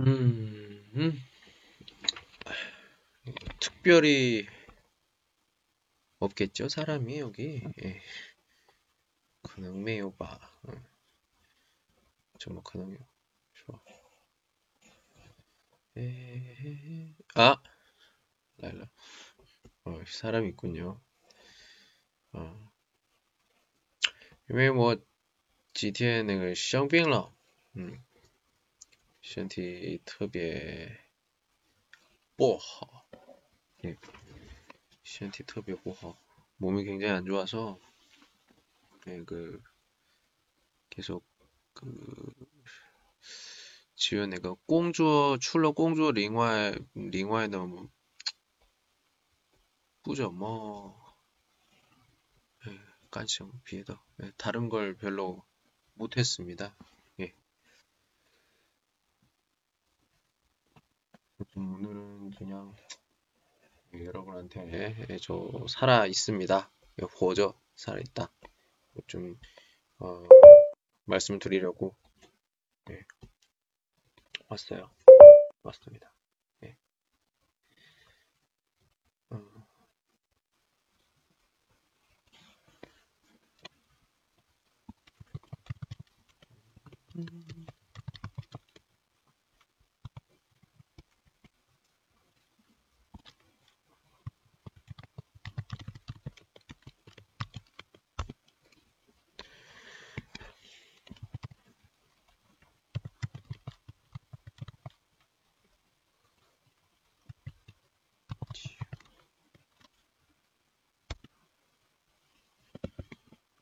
음, 음. 특별히 없겠죠, 사람이 여기. 예. 可能没有吧. 응. 정말 可能有. 좋아. 에... 아! 라일라. 어, 사람이 있군요. 어. 因为我几天那个生病了，嗯， 身体特别不好，예, 身体特别不好, 몸이 굉장히 안 좋아서, 예, 그, 계속, 그, 지금 내가 꽁주어, 출러 꽁주어 링화에, 링화에 너무, 뿌죠, 뭐, 예, 깐시 비에다. 예, 다른 걸 별로 못했습니다. 예. 오늘은 그냥 여러분한테 예, 저 살아 있습니다. 보죠, 살아 있다. 좀 어, 말씀을 드리려고 예, 왔어요. 왔습니다. 예. 어. 음.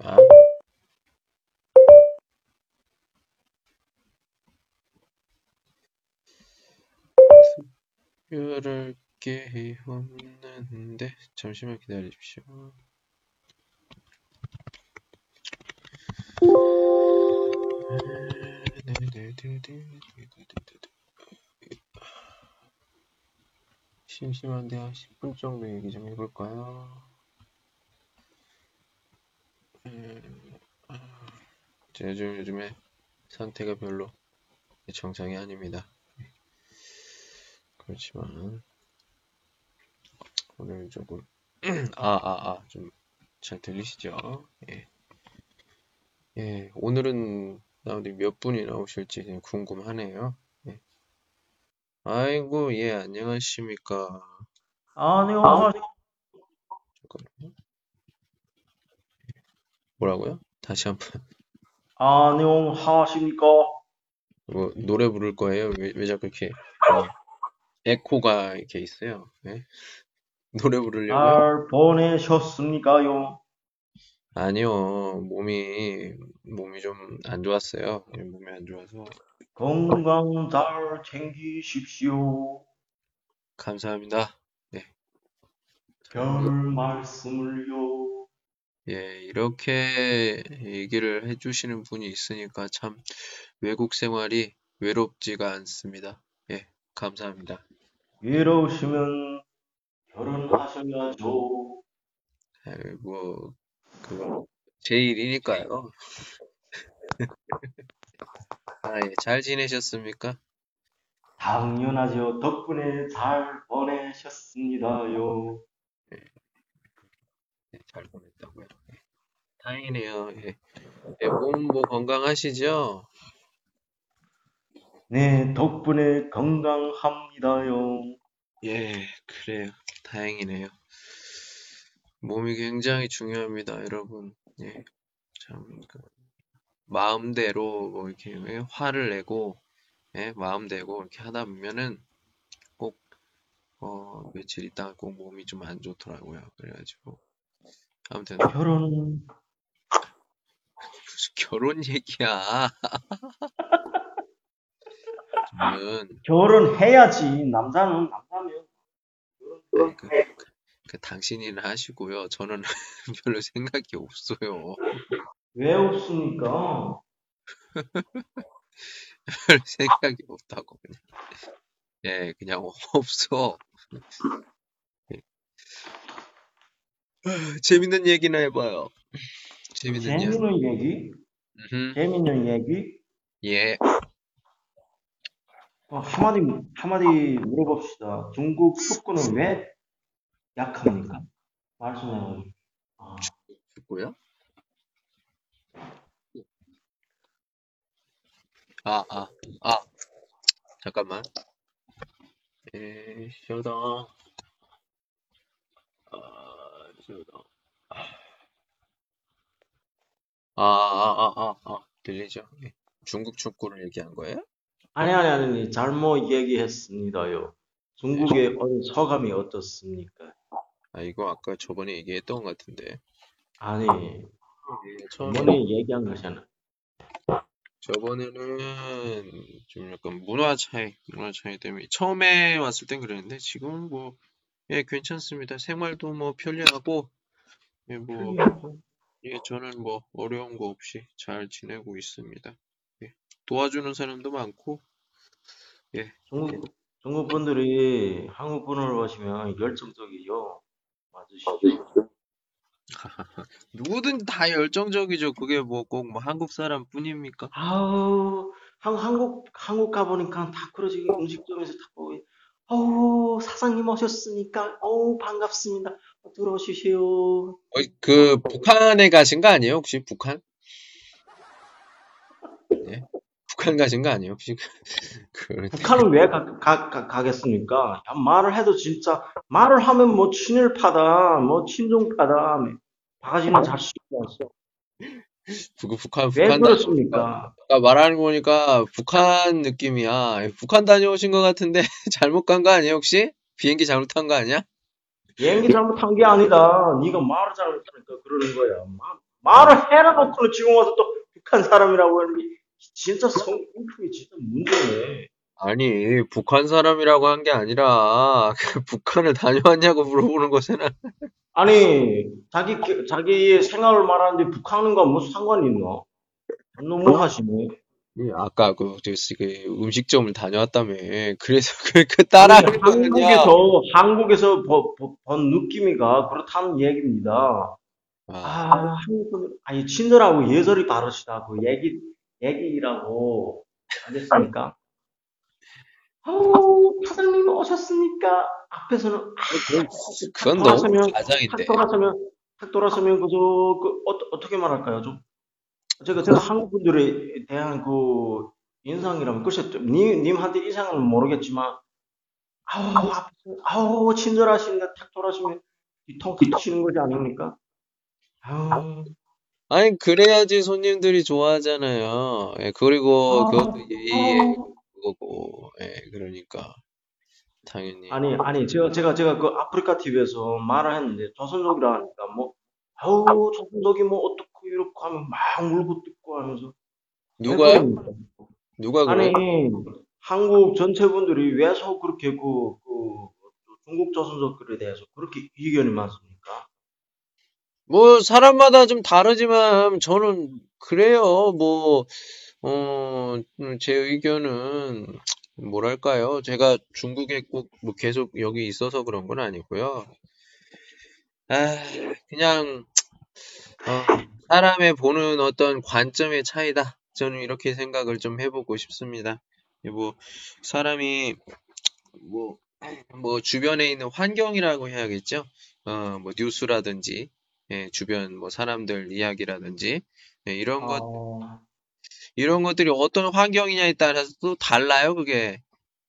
아? 특별할 게 없는데 잠시만 기다리십시오. 심심한데 한 10분 정도 얘기 좀 해볼까요? 제가 좀 요즘에 상태가 별로 정상이 아닙니다. 그렇지만 오늘 조금 아 아 아 좀 잘 들리시죠? 예. 예, 오늘은 나오는데 몇 분이 나오실지 궁금하네요. 예. 아이고, 예, 안녕하십니까. 안녕하세요. 잠깐만요. 뭐라고요? 다시 한 번. 안녕하십니까? 뭐, 노래 부를 거예요? 왜, 왜 자꾸 이렇게, 어, 에코가 이렇게 있어요? 예? 노래 부르려고요? 잘 보내셨습니까요? 아니요, 몸이, 몸이 좀 안 좋았어요. 예, 몸이 안 좋아서. 건강 잘 챙기십시오. 감사합니다. 별 말씀을요. 예, 이렇게 얘기를 해주시는 분이 있으니까 참 외국 생활이 외롭지가 않습니다. 예, 감사합니다. 외로우시면 결혼하셔야죠. 예, 뭐, 그거 제 일이니까요. 아, 예, 잘 지내셨습니까? 당연하죠. 덕분에 잘 보내셨습니다요. 네, 잘 보냈다고요. 예, 다행이네요. 예, 예, 몸뭐 건강하시죠? 네, 덕분에 건강합니다요. 예, 그래요. 다행이네요. 몸이 굉장히 중요합니다, 여러분. 예, 참, 그, 마음대로 뭐 이렇게 예, 화를 내고, 예, 마음대로 이렇게 하다 보면은 꼭, 어, 며칠 있다가 꼭 몸이 좀 안 좋더라고요. 그래가지고. 아무튼, 무슨 결혼 얘기야. 저는, 결혼해야지. 남자는 남자면 네, 그, 그 당신이나 하시고요. 저는 별로 생각이 없어요. 왜 없습니까? 별 생각이 없다고 그냥. 예, 그냥 없어. 예. 재밌는 얘기나 해봐요. 재밌는. 재밌는 얘기? 음흠. 재밌는 얘기? 예. 어, 한마디, 한마디 물어봅시다. 중국 축구는 왜 약합니까? 말씀해. 아, 축구요? 아, 아, 아, 잠깐만. 에, 쇼다. 아, 쇼다. 아, 아, 아, 아, 아, 들리죠? 예. 중국 축구를 얘기한 거예요? 아니, 아니, 아니, 잘못 얘기했습니다요. 예. 중국의 어- 소감이 어떻습니까? 아, 이거 아까 저번에 얘기했던 것 같은데. 아니, 예, 처음에, 저번에 얘기한 것이잖아. 저번에는 좀 약간 문화 차이, 문화 차이 때문에 처음에 왔을 땐 그랬는데 지금은 뭐, 예, 괜찮습니다. 생활도 뭐 편리하고, 예, 뭐, 예, 저는 뭐 어려운 거 없이 잘 지내고 있습니다. 예, 도와주는 사람도 많고, 예, 중국, 중국 분들이 한국 분을 보시면 열정적이요. 맞으시죠? 누구든 다 열정적이죠. 그게 뭐 꼭 뭐 한국 사람 뿐입니까? 아우, 한, 한국, 한국 가보니까 다 그러지. 음식점에서 다 보고, 어우, 사장님 오셨으니까, 어우, 반갑습니다. 어, 들어오시오. 어, 그 북한에 가신 거 아니에요? 혹시 북한? 예? 북한 가신 거 아니에요? 혹시 그 북한은 왜 가, 가, 가, 가겠습니까? 야, 말을 해도 진짜, 말을 하면 뭐 친일파다, 뭐 친종파다, 바가지는 잘 쓰지 않어. 그 북한 왜 북한 그렇습니까? 아까 말하는 거 보니까 북한 느낌이야. 북한 다녀오신 것 같은데 잘못 간 거 아니에요? 혹시 비행기 잘못한 거 아니야? 비행기 잘못한 게 아니다. 네가 말을 잘못하니까 그러는 거야. 마- 말을 해라 놓고는 지금 와서 또 북한 사람이라고 하는 게 진짜 성인품이 진짜 문제네. 아니 북한 사람이라고 한 게 아니라 그 북한을 다녀왔냐고 물어보는 거잖아. 아니 자기 기- 자기의 생활을 말하는데 북한과 무슨 상관이 있나? 너무하시네. 예, 아까 그, 저, 그 음식점을 다녀왔다며. 그래서 그, 그 아니 따라하는 거 아니야? 한국에서 한국에서 버- 버- 본 느낌이가 그렇다는 얘기입니다. 아, 아 한국 분 아니 친절하고 예절이 다르시다. 그 얘기 얘기라고 알겠습니까? 아우, 사장님 오셨으니까 앞에서는 탁 그건 너무 돌아서면 탁 가장인데. 돌아서면 탁 돌아서면 그저 그 어, 어떻게 말할까요? 좀 제가 제가 한국 분들에 대한 그 인상이라면 글쎄 좀 님, 님한테 이상은 모르겠지만 아우 아우 친절하신데 탁 돌아서면 뒤통 탁 치는 거지 아닙니까? 아우 아니, 그래야지 손님들이 좋아하잖아요. 예, 그리고 그것도 예의에 아우 그거고, 예, 그러니까. 당연히. 아니 아니 제가 제가 제가 그 아프리카 TV에서 말을 했는데 조선족이라 하니까 뭐 아우 조선족이 뭐 어떻고 이렇게 하면 막 울고 뜯고 하면서? 그럽니까? 누가 아니 그래요? 한국 전체 분들이 왜서 그렇게 그, 그 중국 조선족들에 대해서 그렇게 이견이 많습니까? 뭐, 사람마다 좀 다르지만, 저는, 그래요. 뭐, 어, 음, 제 의견은, 뭐랄까요. 제가 중국에 꼭, 뭐, 계속 여기 있어서 그런 건 아니고요. 아, 그냥, 어, 사람의 보는 어떤 관점의 차이다. 저는 이렇게 생각을 좀 해보고 싶습니다. 뭐, 사람이, 뭐, 뭐, 주변에 있는 환경이라고 해야겠죠? 어, 뭐, 뉴스라든지, 예, 주변 뭐, 사람들 이야기라든지, 예, 이런 것, 어, 이런 것들이 어떤 환경이냐에 따라서 또 달라요, 그게.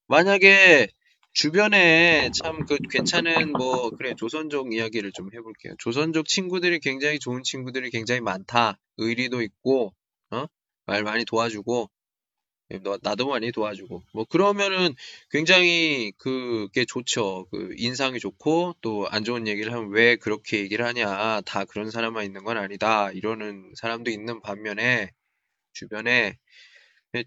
만약에, 주변에 참 그 괜찮은 뭐 그래 조선족 이야기를 좀 해볼게요. 조선족 친구들이 굉장히 좋은 친구들이 굉장히 많다. 의리도 있고 어? 말 많이 도와주고 나도 많이 도와주고 뭐 그러면은 굉장히 그게 좋죠. 그 인상이 좋고 또 안 좋은 얘기를 하면 왜 그렇게 얘기를 하냐. 다 그런 사람만 있는 건 아니다. 이러는 사람도 있는 반면에 주변에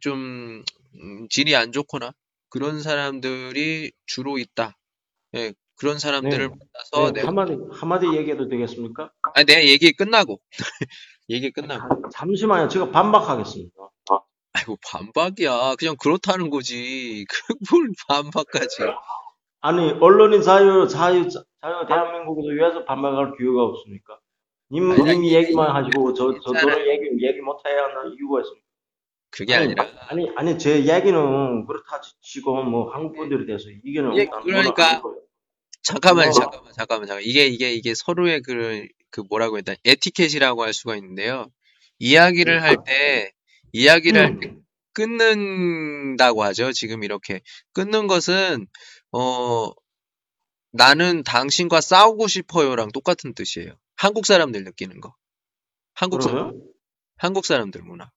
좀 음, 질이 안 좋거나 그런 사람들이 주로 있다. 예, 그런 사람들을 네, 만나서 네 한마디 한마디 얘기해도 되겠습니까? 아니 내 얘기 끝나고 얘기 끝나고 아, 잠시만요, 제가 반박하겠습니다. 아이고 반박이야. 그냥 그렇다는 거지. 그뭘 반박까지. 아니 언론인 자유 자유 자유 대한민국에서 왜서 반박할 기회가 없습니까? 님 아니, 님이 얘기만 하시고 저 괜찮아요. 저도는 얘기 얘기 못 해야 하는 이유가 있습니다. 그게 아니, 아니 라 아니, 아니, 제 얘기는 그렇다 치고, 뭐, 한국 분들에 대해서 이게는 예, 그러니까 거예요. 잠깐만요, 뭐, 잠깐만, 잠깐만, 잠깐. 이게 이게 이게 서로의 그, 그 뭐라고 했다 에티켓이라고 할 수가 있는데요. 이야기를 할 때 이야기를 할때 끊는다고 하죠. 지금 이렇게 끊는 것은 어 나는 당신과 싸우고 싶어요랑 똑같은 뜻이에요. 한국 사람들 느끼는 거. 한국 사람? 한국 사람들 문화.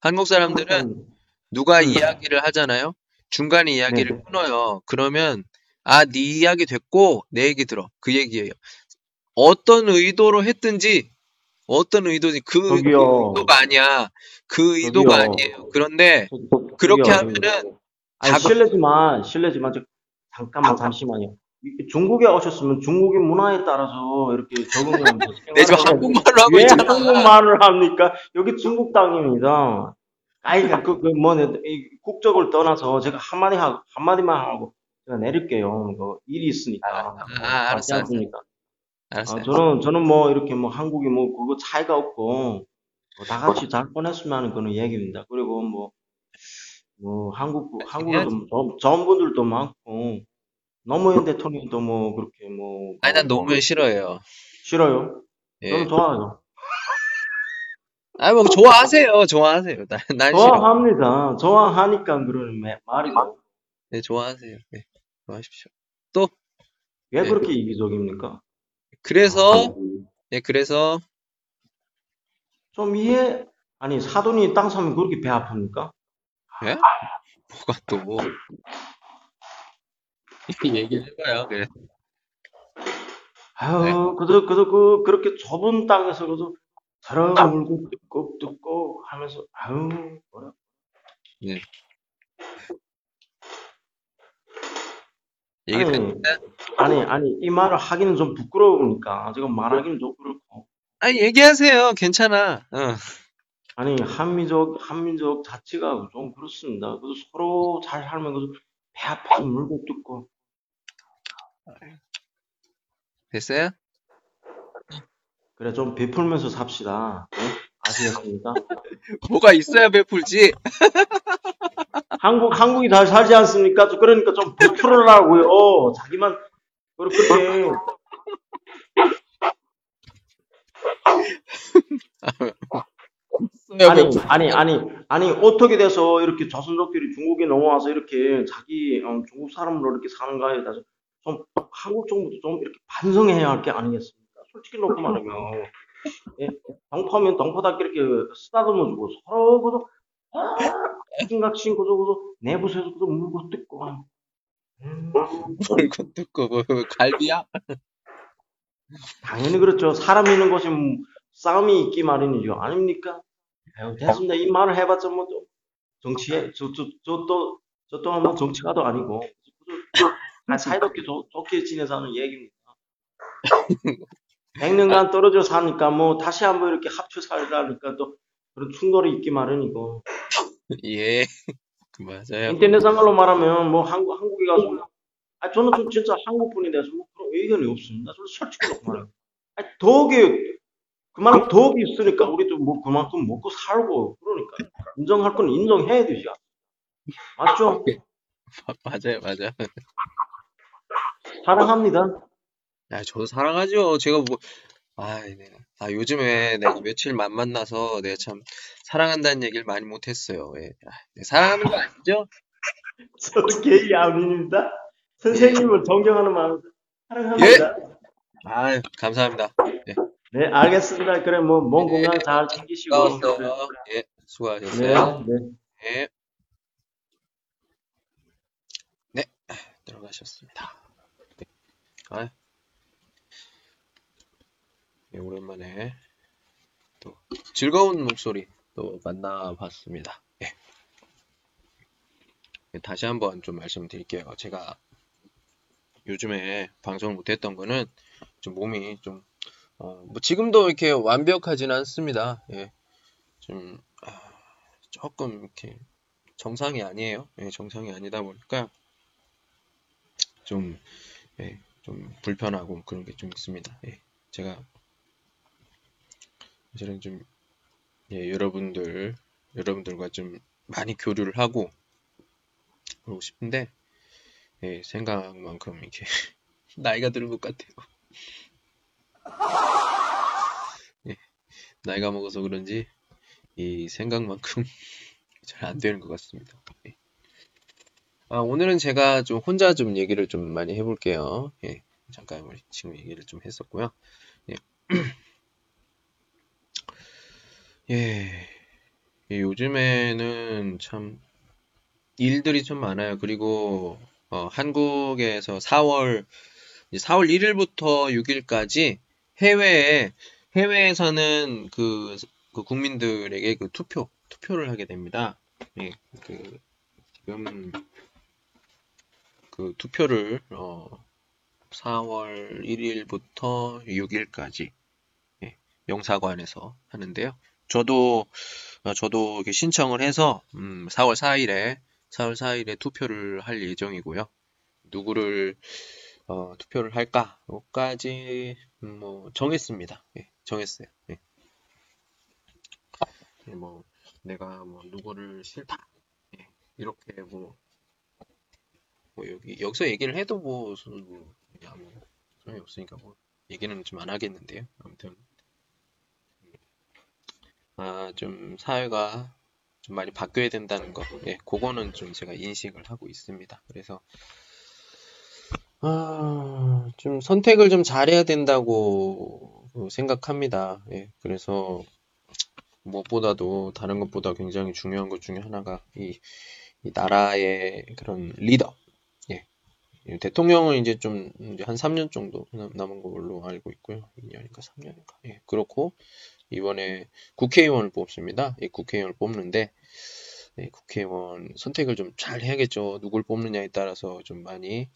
한국 사람들은 한국은, 누가 음, 이야기를 하잖아요. 중간에 네, 이야기를 끊어요. 그러면 아, 네 이야기 됐고 내 얘기 들어. 그 얘기예요. 어떤 의도로 했든지 어떤 의도지 그, 그 저기요, 의도가 아니야. 그 의도가 저기요, 아니에요. 그런데 저, 저, 그렇게 하면은 아니, 다가 실례지만, 실례지만, 저, 잠깐만, 잠시만요. 이- 중국에 오셨으면 중국의 문화에 따라서 이렇게 적응하면서 내 지금. 한국말로 하고 왜 있잖아. 한국말을 합니까? 여기 중국 땅입니다. 아이, 그, 그, 뭐, 이 국적을 떠나서 제가 한마디 하고, 한마디만 하고 제가 내릴게요. 그 일이 있으니까. 아, 뭐, 아, 알았어, 알았어. 않습니까? 아, 알았어요. 저는, 저는 뭐, 이렇게 뭐, 한국이 뭐, 그거 차이가 없고, 뭐다 같이 잘 보냈으면 하는 그런 얘기입니다. 그리고 뭐, 뭐, 한국, 한국에도 해야지. 뭐 좋은 좋은 분들도 많고, 노무현 대통령도 뭐, 그렇게 뭐, 아니, 난 뭐, 뭐, 노무현 싫어해요. 싫어요? 저는 예. 좋아요. 아, 뭐, 좋아하세요. 좋아하세요. 난, 난 싫어. 좋아합니다. 좋아하니까 그러는 매- 말이고. 네, 좋아하세요. 네, 좋아하십시오. 또, 왜 네. 그렇게 이기적입니까? 그래서, 네, 그래서, 좀 이해, 아니, 사돈이 땅 사면 그렇게 배 아픕니까? 예? 뭐가 또, 뭐, 이렇게 얘기를 해봐요. 그래. 네. 아유, 그저, 그저, 그, 그렇게 좁은 땅에서 그저, 사람 물고 뜯고 하면서, 아유, 뭐라. 네. 얘기 아니, 아니, 아니, 이 말을 하기는 좀 부끄러우니까, 지금 말하기는 좀 그렇고. 아니, 얘기하세요. 괜찮아. 어. 아니, 한민족, 한민족 자체가 좀 그렇습니다. 그래서 서로 잘 살면 배 아파서 물고 뜯고. 됐어요? 그래, 좀 베풀면서 삽시다. 네? 아시겠습니까? 뭐가 있어야 베풀지? 한국, 한국이 잘 살지 않습니까? 저 그러니까 좀 베풀으라고요. 자기만, 그렇게, 아니. 아니, 아니, 아니, 어떻게 돼서 이렇게 조선족들이 중국에 넘어와서 이렇게 자기, 어, 중국 사람으로 이렇게 사는가에 대해서 좀, 한국 정부도 좀 이렇게 반성해야 할 게 아니겠습니까? 솔직히 놓고 말하면, 예, 동포면 동포답게 이렇게 쓰다듬어주고 서로 그저, 각신각신 그저, 그저, 내부에서 그저 물고 뜯고, 음, 물고 뜯고, 뭐, 갈비야? 당연히 그렇죠. 사람 있는 곳에 뭐 싸움이 있기 마련이죠. 아닙니까? 아유, 됐습니다. 이 말을 해봤자 뭐 좀 정치에 저 저 저 또 저 또한 뭐 정치가도 아니고 아, 사이좋게 좋- 좋게 지내자는 얘기입니다. 100년간 떨어져 사니까 뭐 다시 한번 이렇게 합쳐 살다니까 또 그런 충돌이 있기 마련이고 예. 맞아요. 인터넷상으로 말하면 뭐 한국 한국에 가서 아 저는 좀 진짜 한국 분이 돼서 뭐 그런 의견이 없습니다. 저는 솔직히 말해요. 아 덕이 그만큼 덕이 있으니까 우리도 뭐 그만큼 먹고 살고 그러니까 인정할 건 인정해야 되지. 맞죠? 맞아요, 맞아요. 사랑합니다. 야, 저도 사랑하죠. 제가 뭐, 아, 네. 아, 요즘에 내가 며칠 만 만나서 내가 참 사랑한다는 얘기를 많이 못했어요. 예. 아, 네, 사랑하는 거 아니죠? 저는 게이 아닙니다. 선생님을 존경하는 마음에서 예? 사랑합니다. 아, 감사합니다. 예. 네, 알겠습니다. 그래 뭐몸 건강 잘 챙기시고 반가웠어요. 예, 수고하셨어요. 네, 네. 예. 네, 들어가셨습니다. 네. 아, 예, 오랜만에 또 즐거운 목소리 또 만나봤습니다. 예. 예, 다시 한번 좀 말씀드릴게요. 제가 요즘에 방송을 못했던 거는 좀 몸이 좀, 어, 뭐 지금도 이렇게 완벽하진 않습니다. 예. 좀, 아, 조금 이렇게 정상이 아니에요. 예, 정상이 아니다 보니까 좀, 예, 좀 불편하고 그런 게 좀 있습니다. 예, 제가 사실은 좀, 예, 여러분들 여러분들과 좀 많이 교류를 하고 그러고 싶은데 예, 생각만큼 이렇게 나이가 들은 것 같아요. 예, 나이가 먹어서 그런지 이 생각만큼 잘 안 되는 것 같습니다. 예. 아, 오늘은 제가 좀 혼자 좀 얘기를 좀 많이 해볼게요. 예, 잠깐 지금 얘기를 좀 했었고요. 예. 요즘에는 참 일들이 좀 많아요. 그리고 어, 한국에서 4월 4월 1일부터 6일까지 해외에 해외에서는 그, 그 국민들에게 그 투표 투표를 하게 됩니다. 예, 그 지금 그 투표를 어, 4월 1일부터 6일까지 예, 영사관에서 하는데요. 저도 어, 저도 신청을 해서 음, 4월 4일에 4월 4일에 투표를 할 예정이고요. 누구를 어, 투표를 할까?까지 음, 뭐 정했습니다. 예, 정했어요. 예. 예, 뭐 내가 뭐 누구를 싫다 예, 이렇게 뭐, 뭐, 여기 여기서 얘기를 해도 뭐, 뭐 그냥 뭐 소용이 없으니까 뭐 얘기는 좀 안 하겠는데요. 아무튼 아, 좀 사회가 좀 많이 바뀌어야 된다는 거, 예, 그거는 좀 제가 인식을 하고 있습니다. 그래서 아, 좀 선택을 좀 잘해야 된다고 생각합니다. 예, 그래서 무엇보다도 다른 것보다 굉장히 중요한 것 중에 하나가 이, 이 나라의 그런 리더. 예. 대통령은 이제 좀 이제 한 3년 정도 남은 걸로 알고 있고요. 2년인가 3년인가. 예. 그렇고 이번에 국회의원을 뽑습니다. 이 국회의원을 뽑는데 네, 국회의원 선택을 좀 잘 해야겠죠. 누굴 뽑느냐에 따라서 좀 많이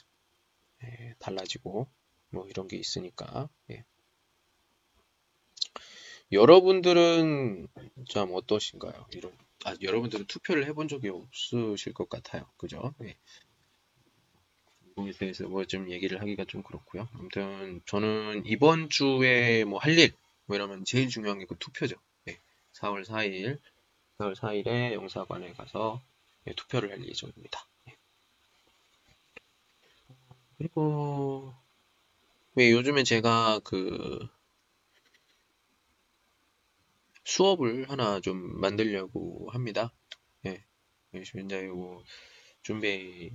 예, 달라지고 뭐 이런 게 있으니까 예. 여러분들은 참 어떠신가요? 이런 아, 여러분들은 투표를 해본 적이 없으실 것 같아요. 그죠? 예. 거기에 대해서 뭐 좀 얘기를 하기가 좀 그렇고요. 아무튼 저는 이번 주에 뭐 할 일, 뭐 이러면 제일 중요한 게 그 투표죠. 예. 네. 4월 4일, 4월 4일에 영사관에 가서 네, 투표를 할 예정입니다. 네. 그리고 왜 요즘에 제가 그 수업을 하나 좀 만들려고 합니다. 예. 이제 이거 준비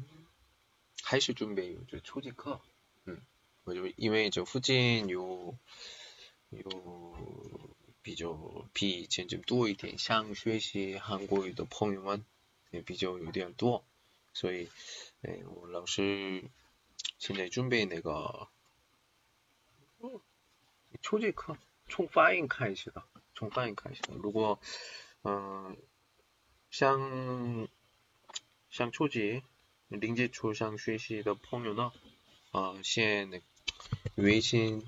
할수 준비 초지커. 음. 뭐 요즘 이외에 저 후진 요 有比较比以前就多一点想学习韩国语的朋友们也比较有点多，所以，哎，我老师现在准备那个初级课从发音开始的，从发音开始的。如果嗯想想初级零基础想学习的朋友呢，啊，先那微信。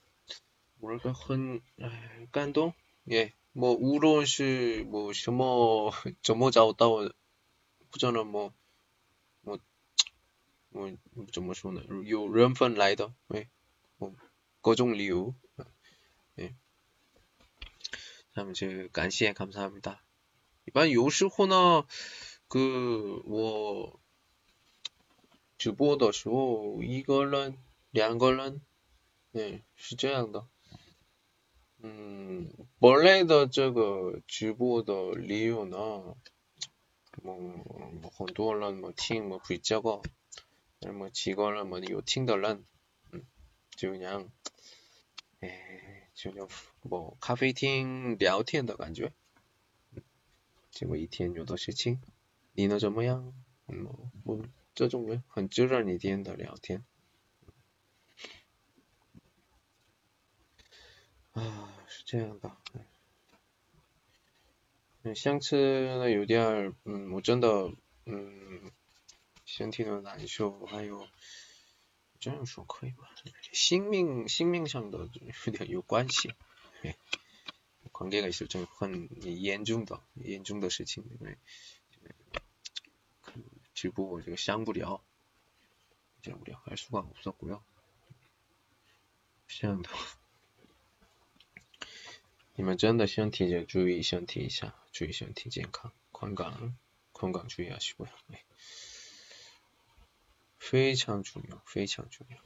뭐랄까 헌 깐동 예. 뭐 우론 시뭐 什么怎么找到 부전은 뭐 뭐 뭐, 怎么说呢有缘分来的 예. 뭐各种 이유 예. 참 이제 간시에 감사합니다. 이번 요시호나 그我 直播的时候一个人两个人예是这样的 嗯，本来的这个直播的理由呢，뭐很多人뭐听뭐 불자고 뭐 직원은 뭐有 听的人 음, 저 그냥 에, 그냥 뭐咖啡厅 聊天的感觉结果一天有的事情你呢怎么样뭐, 뭐这种很自然一点的聊天 啊，是这样的。 相吃呢有点儿，嗯，我真的，嗯，身体的难受，还有这样说可以吗？性命性命上的有点有关系，对，관계가있을정도한严重的严重的事情，因为直播这个相不了，相不了，할수가없었고요这样的。 你们真的身体就注意身体一下，注意身体健康，건강건강주의하시고요非常重要，非常重要，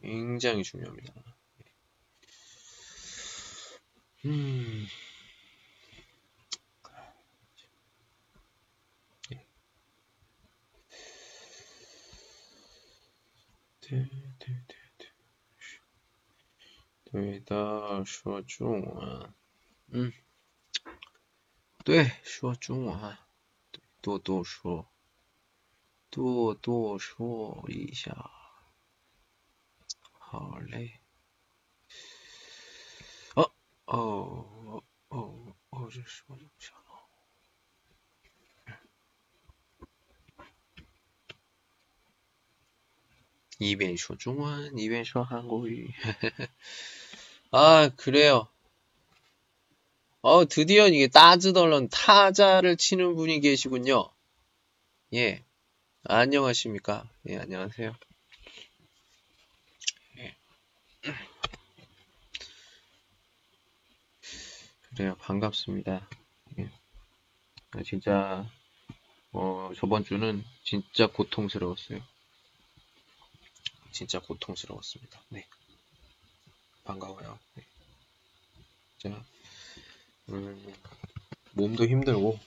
굉장히중요합니다 음， 对对对。 对的，说中文，嗯，对，说中文，多多说，多多说一下，好嘞。哦哦哦哦，这说一下 一边说中文，一边说韩国语，嘿嘿嘿。 아, 그래요. 어, 드디어 이게 따즈덜런 타자를 치는 분이 계시군요. 예. 안녕하십니까. 예, 안녕하세요. 예. 그래요. 반갑습니다. 예. 아, 진짜, 어, 저번 주는 진짜 고통스러웠어요. 진짜 고통스러웠습니다. 네. 반가워요. 네. 자, 음, 몸도 힘들고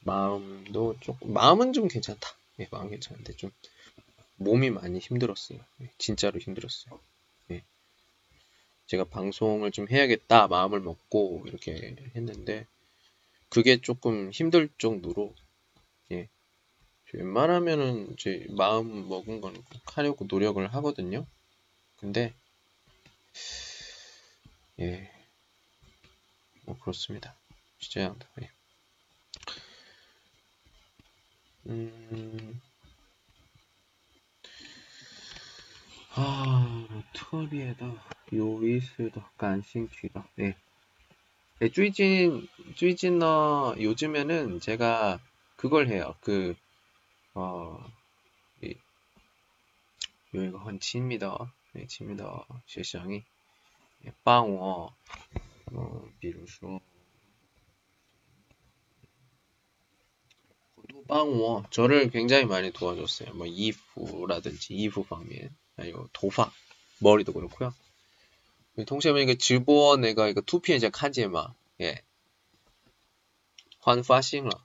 마음도 조금 마음은 좀 괜찮다. 네, 마음 괜찮은데 좀 몸이 많이 힘들었어요. 네, 진짜로 힘들었어요. 네. 제가 방송을 좀 해야겠다 마음을 먹고 이렇게 했는데 그게 조금 힘들 정도로 예. 웬만하면은 이제 마음 먹은 건 꼭 하려고 노력을 하거든요. 근데 예, 뭐 그렇습니다. 진짜 양다. 예. 음, 아, 뭐 터리에다 요이스도 간신취다. 예. 네, 쭈이진, 쭈이진어 요즘에는 제가 그걸 해요. 그 어, 이, 요이가 很亲密的 네, 亲密的学生이 帮我，嗯，比如说，帮我，저를굉장히많이도와줬어요뭐이프라든지이프方面，还有头发，머리도그렇고요同学们一个直播那个一个图片先看见吗？耶，换发型了，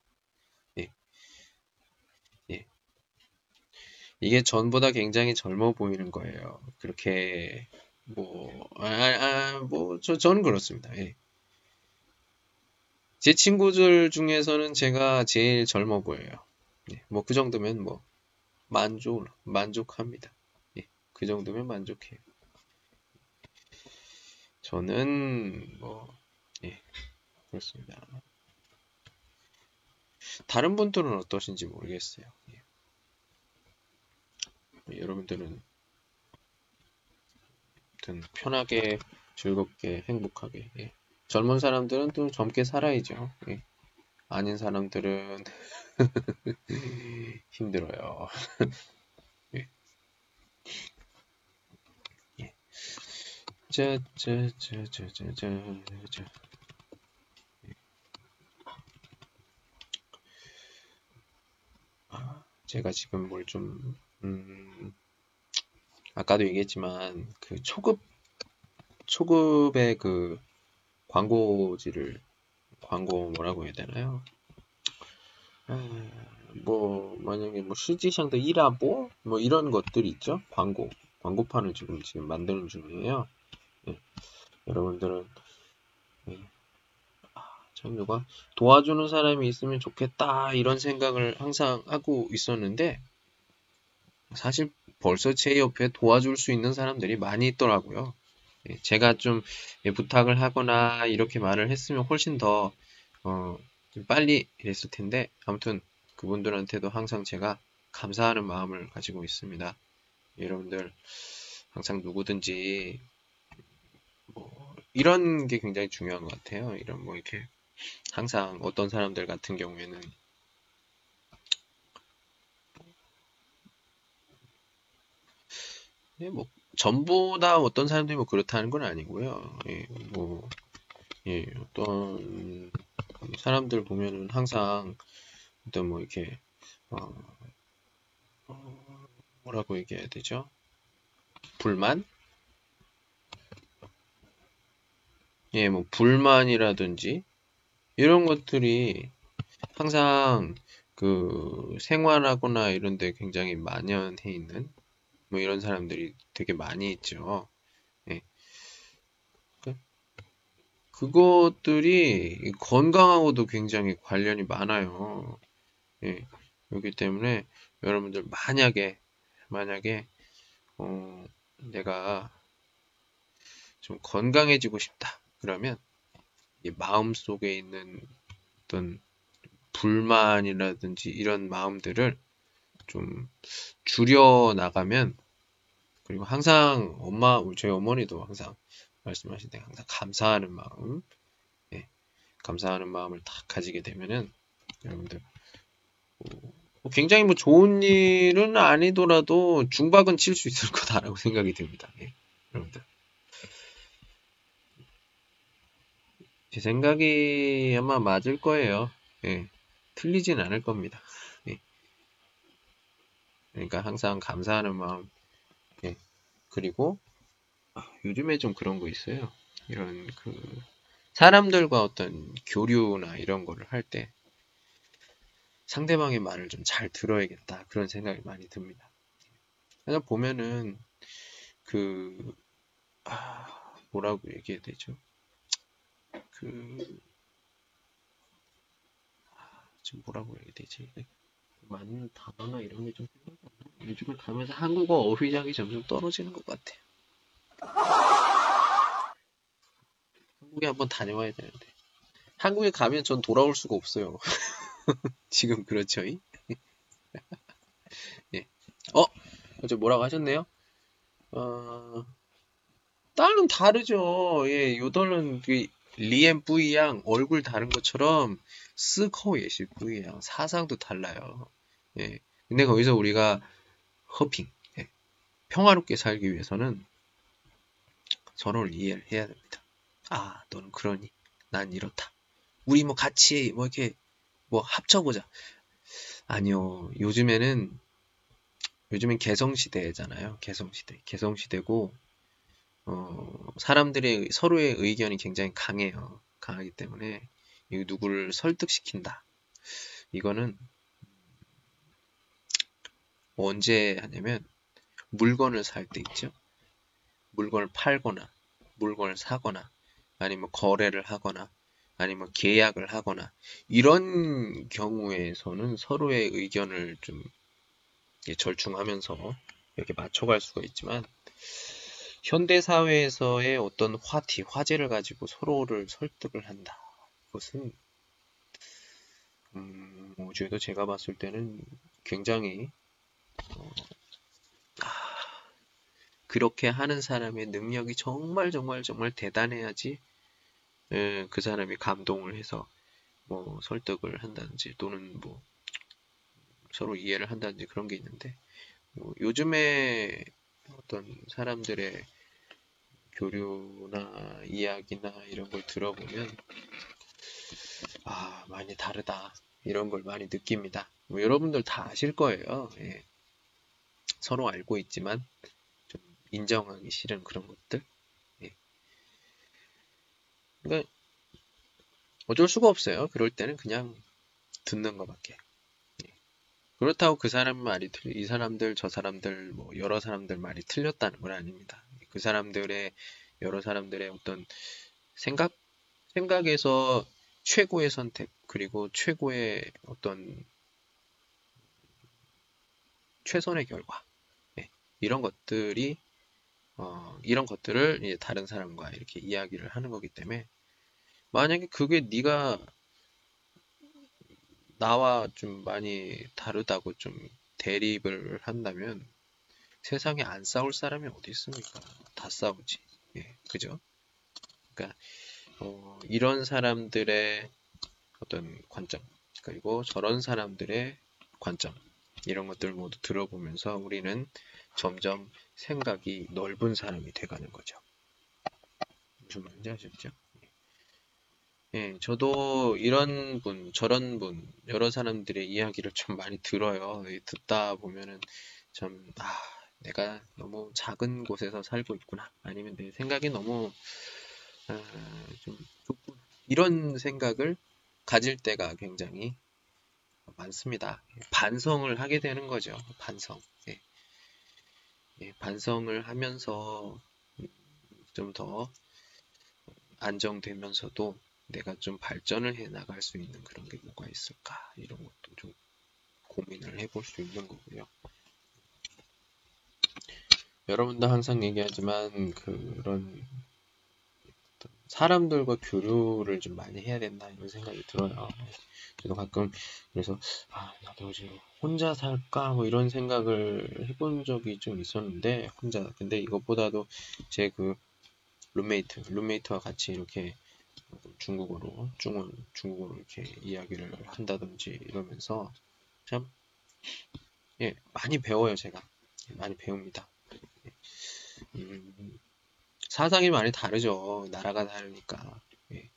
이게 전보다 굉장히 젊어 보이는 거예요 그렇게 뭐, 아, 아, 뭐, 저, 저는 그렇습니다. 예. 제 친구들 중에서는 제가 제일 젊어 보여요. 예. 뭐, 그 정도면 뭐, 만족, 만족합니다. 예. 그 정도면 만족해요. 저는, 뭐, 예. 그렇습니다. 다른 분들은 어떠신지 모르겠어요. 예. 여러분들은 아무튼 편하게 즐겁게 행복하게 예. 젊은 사람들은 또 젊게 살아야죠. 예. 아닌 사람들은 힘들어요. 예. 예. 예. 아, 제가 지금 뭘 좀, 음, 아까도 얘기했지만 그 초급 초급의 그 광고지를 광고 뭐라고 해야 되나요? 아, 뭐 만약에 뭐 시지샹더 일하보 뭐 이런 것들이 있죠. 광고 광고판을 지금 지금 만드는 중이에요. 예. 여러분들은 예. 아, 참 누가 도와주는 사람이 있으면 좋겠다 이런 생각을 항상 하고 있었는데 사실 벌써 제 옆에 도와줄 수 있는 사람들이 많이 있더라고요. 예, 제가 좀 예, 부탁을 하거나 이렇게 말을 했으면 훨씬 더 어, 빨리 이랬을 텐데 아무튼 그분들한테도 항상 제가 감사하는 마음을 가지고 있습니다. 여러분들 항상 누구든지 뭐 이런 게 굉장히 중요한 것 같아요. 이런 뭐 이렇게 항상 어떤 사람들 같은 경우에는 예, 뭐 전부 다 어떤 사람들이 뭐 그렇다는 건 아니고요. 예, 뭐 예, 어떤 사람들 보면은 항상 어떤 뭐 이렇게 어, 어, 뭐라고 얘기해야 되죠? 불만? 예, 뭐 불만이라든지 이런 것들이 항상 그 생활하거나 이런 데 굉장히 만연해 있는 뭐 이런 사람들이 되게 많이 있죠. 예. 그, 그것들이 건강하고도 굉장히 관련이 많아요. 예. 그렇기 때문에 여러분들 만약에 만약에 어, 내가 좀 건강해지고 싶다. 그러면 이 마음 속에 있는 어떤 불만이라든지 이런 마음들을 좀 줄여 나가면 그리고 항상 엄마 저희 어머니도 항상 말씀하실 때 항상 감사하는 마음 예, 감사하는 마음을 딱 가지게 되면은 여러분들 뭐 굉장히 뭐 좋은 일은 아니더라도 중박은 칠 수 있을 거다라고 생각이 듭니다. 예, 여러분들 제 생각이 아마 맞을 거예요. 예, 틀리진 않을 겁니다. 그러니까 항상 감사하는 마음. 예. 그리고 아, 요즘에 좀 그런 거 있어요. 이런 그 사람들과 어떤 교류나 이런 거를 할 때 상대방의 말을 좀 잘 들어야겠다 그런 생각이 많이 듭니다. 그래서 보면은 그 아, 뭐라고 얘기해야 되죠? 그 아, 지금 뭐라고 얘기해야 되지? 맞는 단어나 이런 게좀 생각이 안 나. 요즘에 가면서 한국어 어휘량이 점점 떨어지는 것 같아요. 한국에 한번 다녀와야 되는데. 한국에 가면 전 돌아올 수가 없어요. 지금 그렇죠? 예. 어? 어제 뭐라고 하셨네요? 어, 딸은 다르죠. 예, 요덜은 그 리엠 뿌이양 얼굴 다른 것처럼 스커 예실 뿌이양 사상도 달라요. 예. 근데 거기서 우리가 허핑, 예. 평화롭게 살기 위해서는 서로를 이해를 해야 됩니다. 아, 너는 그러니? 난 이렇다. 우리 뭐 같이 뭐 이렇게 뭐 합쳐보자. 아니요. 요즘에는 요즘엔 개성 시대잖아요. 개성 시대. 개성 시대고 어, 사람들의 서로의 의견이 굉장히 강해요. 강하기 때문에 누구를 설득시킨다. 이거는 언제 하냐면 물건을 살 때 있죠. 물건을 팔거나 물건을 사거나 아니면 거래를 하거나 아니면 계약을 하거나 이런 경우에서는 서로의 의견을 좀 절충하면서 이렇게 맞춰갈 수가 있지만 현대 사회에서의 어떤 화티, 화제를 가지고 서로를 설득을 한다. 그것은 음, 어제도 제가 봤을 때는 굉장히 어, 그렇게 하는 사람의 능력이 정말 정말 정말 대단해야지 에, 그 사람이 감동을 해서 뭐 설득을 한다든지 또는 뭐 서로 이해를 한다든지 그런 게 있는데 뭐 요즘에 어떤 사람들의 교류나 이야기나 이런 걸 들어보면 아 많이 다르다 이런 걸 많이 느낍니다. 뭐 여러분들 다 아실 거예요. 예. 서로 알고 있지만 좀 인정하기 싫은 그런 것들. 예. 그러니까 어쩔 수가 없어요. 그럴 때는 그냥 듣는 것밖에. 예. 그렇다고 그 사람 말이 틀, 이 사람들, 저 사람들, 뭐 여러 사람들 말이 틀렸다는 건 아닙니다. 그 사람들의 여러 사람들의 어떤 생각, 생각에서 최고의 선택 그리고 최고의 어떤 최선의 결과 네, 이런 것들이 어, 이런 것들을 다른 사람과 이렇게 이야기를 하는 거기 때문에 만약에 그게 네가 나와 좀 많이 다르다고 좀 대립을 한다면 세상에 안 싸울 사람이 어디 있습니까? 다 싸우지. 예, 그죠? 그러니까 어, 이런 사람들의 어떤 관점 그리고 저런 사람들의 관점 이런 것들 모두 들어보면서 우리는 점점 생각이 넓은 사람이 돼가는 거죠. 무슨 말인지 아셨죠? 예, 저도 이런 분, 저런 분, 여러 사람들의 이야기를 좀 많이 들어요. 듣다 보면은 참, 아, 내가 너무 작은 곳에서 살고 있구나. 아니면 내 생각이 너무, 아, 좀, 이런 생각을 가질 때가 굉장히 많습니다. 반성을 하게 되는 거죠. 반성. 예. 예, 반성을 하면서 좀 더 안정되면서도 내가 좀 발전을 해 나갈 수 있는 그런 게 뭐가 있을까 이런 것도 좀 고민을 해볼 수 있는 거고요. 여러분도 항상 얘기하지만 그런 사람들과 교류를 좀 많이 해야 된다 이런 생각이 들어요. 저도 가끔 그래서 아 나도 이제 혼자 살까 뭐 이런 생각을 해본 적이 좀 있었는데 혼자 근데 이것보다도 제 그 룸메이트 룸메이트와 같이 이렇게 중국어로 중원 중국어로 이렇게 이야기를 한다든지 이러면서 참 예, 많이 배워요 제가 많이 배웁니다. 음, 사상이 많이 다르죠. 나라가 다르니까. 예.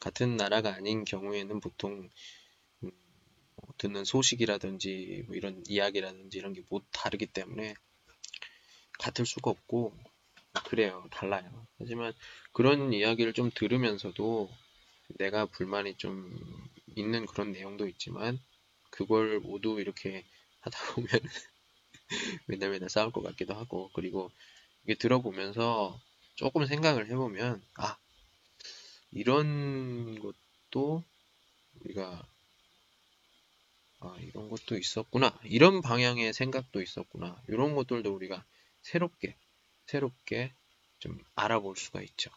같은 나라가 아닌 경우에는 보통 듣는 소식이라든지 뭐 이런 이야기라든지 이런 게 못 다르기 때문에 같을 수가 없고 그래요. 달라요. 하지만 그런 이야기를 좀 들으면서도 내가 불만이 좀 있는 그런 내용도 있지만 그걸 모두 이렇게 하다 보면 맨날 맨날 싸울 것 같기도 하고 그리고 이게 들어보면서 조금 생각을 해보면, 아, 이런 것도 우리가, 아, 이런 것도 있었구나. 이런 방향의 생각도 있었구나. 이런 것들도 우리가 새롭게, 새롭게 좀 알아볼 수가 있죠.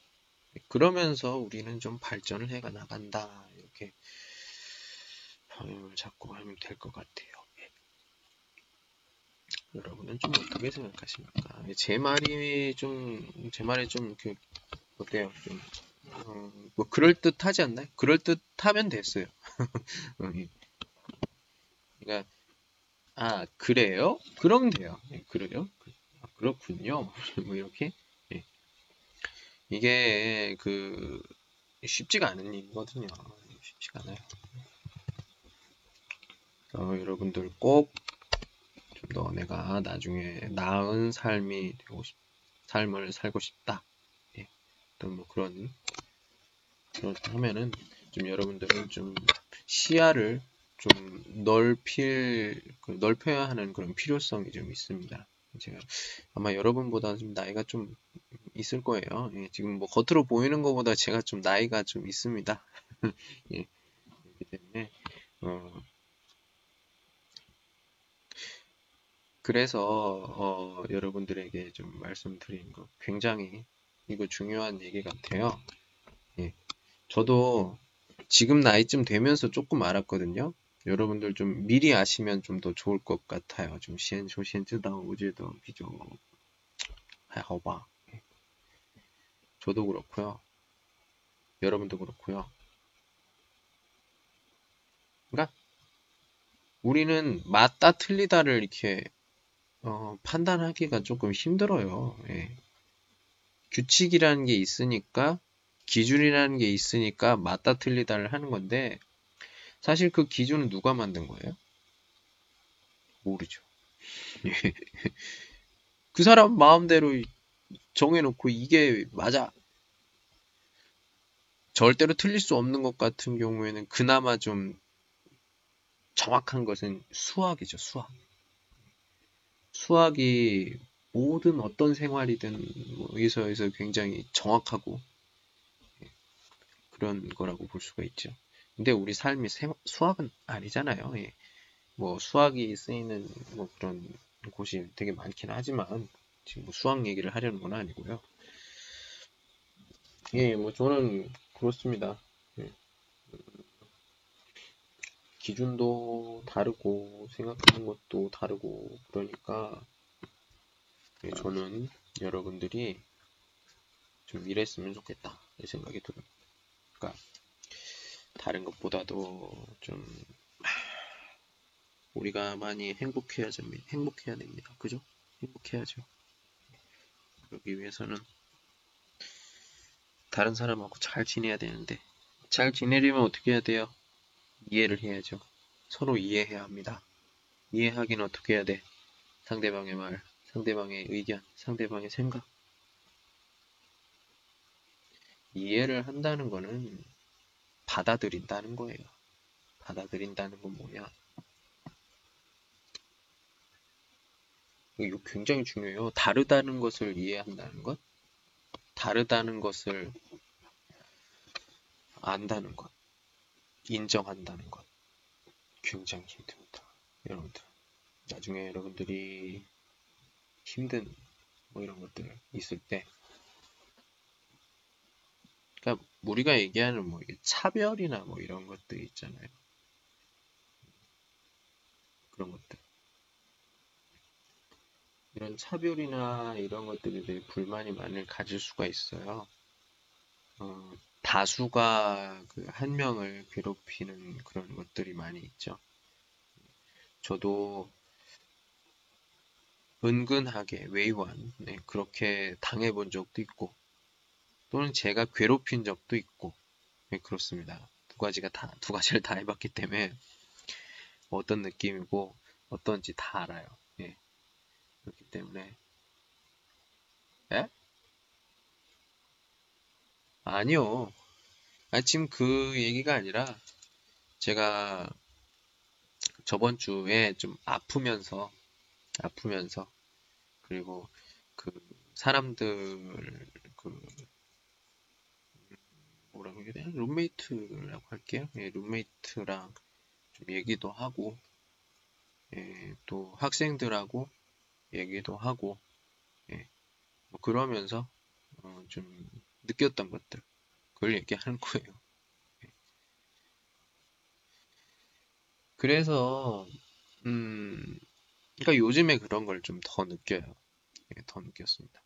그러면서 우리는 좀 발전을 해가 나간다. 이렇게 방향을 잡고 하면 될 것 같아요. 여러분은 좀 어떻게 생각하십니까? 제 말이 좀, 제 말이 좀, 그, 어때요? 좀, 어, 뭐, 그럴듯 하지 않나요? 그럴듯 하면 됐어요. 그러니까, 아, 그래요? 그러면 돼요. 예, 그래요? 아, 그렇군요. 뭐, 이렇게. 예. 이게, 그, 쉽지가 않은 일이거든요. 쉽지가 않아요. 어, 여러분들 꼭더 내가 나중에 나은 삶이 되고 싶, 삶을 살고 싶다. 예. 뭐 그런, 그렇게 하면은 좀 여러분들은 좀 시야를 좀 넓힐, 그 넓혀야 하는 그런 필요성이 좀 있습니다. 제가 아마 여러분보다 좀 나이가 좀 있을 거예요. 예, 지금 뭐 겉으로 보이는 것보다 제가 좀 나이가 좀 있습니다. 예, 그렇기 때문에 어, 그래서 어, 여러분들에게 좀 말씀드린 거 굉장히 이거 중요한 얘기 같아요. 예. 저도 지금 나이쯤 되면서 조금 알았거든요. 여러분들 좀 미리 아시면 좀 더 좋을 것 같아요. 좀 시엔 조시엔 쯔당 우지도 비죠. 하여봐. 저도 그렇고요. 여러분도 그렇고요. 그러니까 우리는 맞다 틀리다를 이렇게 어, 판단하기가 조금 힘들어요. 예. 규칙이라는 게 있으니까 기준이라는 게 있으니까 맞다 틀리다를 하는 건데 사실 그 기준은 누가 만든 거예요? 모르죠. 예. 그 사람 마음대로 정해놓고 이게 맞아. 절대로 틀릴 수 없는 것 같은 경우에는 그나마 좀 정확한 것은 수학이죠, 수학. 수학이 모든 어떤 생활이든 뭐 의서에서 굉장히 정확하고 예, 그런 거라고 볼 수가 있죠. 근데 우리 삶이 생, 수학은 아니잖아요. 예. 뭐 수학이 쓰이는 뭐 그런 곳이 되게 많긴 하지만 지금 뭐 수학 얘기를 하려는 건 아니고요. 예, 뭐 저는 그렇습니다. 예. 기준도 다르고 생각하는 것도 다르고 그러니까 예, 저는 여러분들이 좀 이랬으면 좋겠다 이 생각이 들어요. 그러니까 다른 것보다도 좀 우리가 많이 행복해야 됩니다. 행복해야 됩니다. 그죠? 행복해야죠. 그러기 위해서는 다른 사람하고 잘 지내야 되는데 잘 지내려면 어떻게 해야 돼요? 이해를 해야죠. 서로 이해해야 합니다. 이해하기는 어떻게 해야 돼? 상대방의 말, 상대방의 의견, 상대방의 생각. 이해를 한다는 거는 받아들인다는 거예요. 받아들인다는 건 뭐냐? 이거 굉장히 중요해요. 다르다는 것을 이해한다는 것, 다르다는 것을 안다는 것, 인정한다는 것. 굉장히 힘듭니다. 여러분들. 나중에 여러분들이 힘든 뭐 이런 것들 있을 때 그러니까 우리가 얘기하는 뭐 차별이나 뭐 이런 것들 있잖아요. 그런 것들. 이런 차별이나 이런 것들에 대해 불만이 많이 가질 수가 있어요. 어, 다수가 그 한 명을 괴롭히는 그런 것들이 많이 있죠. 저도 은근하게 외유한 네, 그렇게 당해본 적도 있고 또는 제가 괴롭힌 적도 있고 네, 그렇습니다. 두 가지가 다 두 가지를 다 해봤기 때문에 어떤 느낌이고 어떤지 다 알아요. 네. 그렇기 때문에 에? 아니요. 아, 지금 그 얘기가 아니라 제가 저번 주에 좀 아프면서 아프면서 그리고 그 사람들 그 뭐라고 해야 되나 룸메이트라고 할게요. 예, 룸메이트랑 좀 얘기도 하고 예, 또 학생들하고 얘기도 하고 예, 뭐 그러면서 어, 좀 느꼈던 것들 그걸 얘기하는 거예요. 예. 그래서 음 그러니까 요즘에 그런 걸 좀 더 느껴요. 예, 더 느꼈습니다.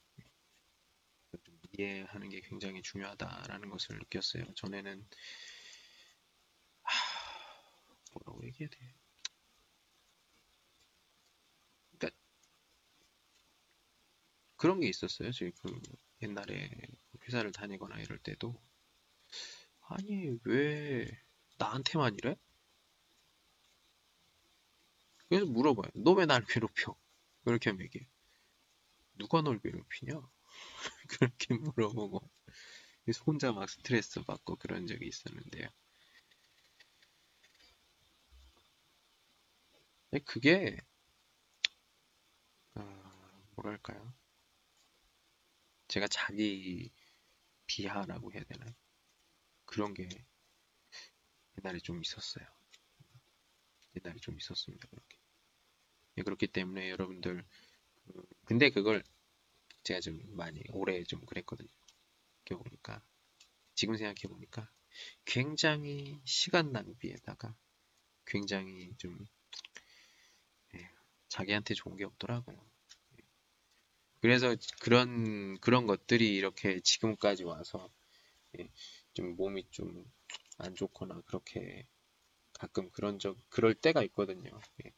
좀 이해하는 게 굉장히 중요하다라는 것을 느꼈어요. 전에는 하... 뭐라고 얘기해야 돼? 그러니까 그런 게 있었어요. 저희 그 옛날에 회사를 다니거나 이럴 때도 아니 왜 나한테만 이래? 그래서 물어봐요. 너 왜 날 괴롭혀? 그렇게 하면 얘기해. 누가 널 괴롭히냐? 그렇게 물어보고 그래서 혼자 막 스트레스 받고 그런 적이 있었는데요. 그게 어, 뭐랄까요? 제가 자기 비하라고 해야 되나요? 그런 게 옛날에 좀 있었어요. 옛날에 좀 있었습니다. 그렇게. 예, 그렇기 때문에 여러분들 그, 근데 그걸 제가 좀 많이 오래 좀 그랬거든요. 이렇게 보니까 지금 생각해 보니까 굉장히 시간 낭비에다가 굉장히 좀 예, 자기한테 좋은 게 없더라고요. 예. 그래서 그런 그런 것들이 이렇게 지금까지 와서 예, 좀 몸이 좀 안 좋거나 그렇게 가끔 그런 적 그럴 때가 있거든요. 예.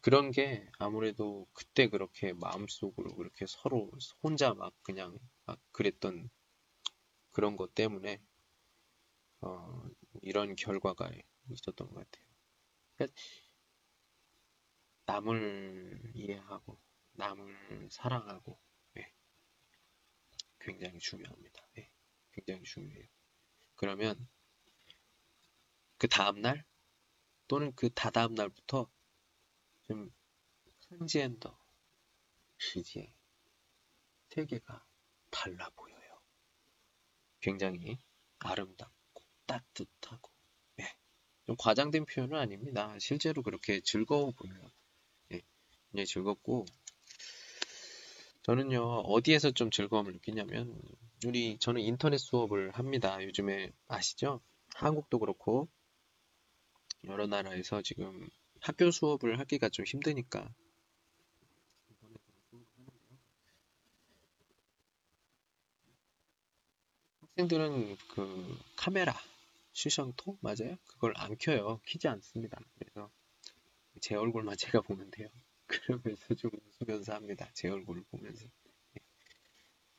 그런 게 아무래도 그때 그렇게 마음속으로 그렇게 서로 혼자 막 그냥 막 그랬던 그런 것 때문에 어, 이런 결과가 있었던 것 같아요. 그러니까 남을 이해하고 남을 사랑하고 네. 굉장히 중요합니다. 네. 굉장히 중요해요. 그러면 그 다음날 또는 그 다다음 날부터 좀 한지엔더 시지의 세계가 달라 보여요. 굉장히 아름답고 따뜻하고 예. 좀 과장된 표현은 아닙니다. 실제로 그렇게 즐거워 보여요. 예. 굉장히 즐겁고 저는요 어디에서 좀 즐거움을 느끼냐면 우리 저는 인터넷 수업을 합니다. 요즘에 아시죠? 한국도 그렇고 여러 나라에서 지금 학교 수업을 하기가 좀 힘드니까 학생들은 그 카메라, 시성토 맞아요? 그걸 안 켜요. 키지 않습니다. 그래서 제 얼굴만 제가 보면 돼요. 그러면서 좀 웃으면서 합니다. 제 얼굴을 보면서.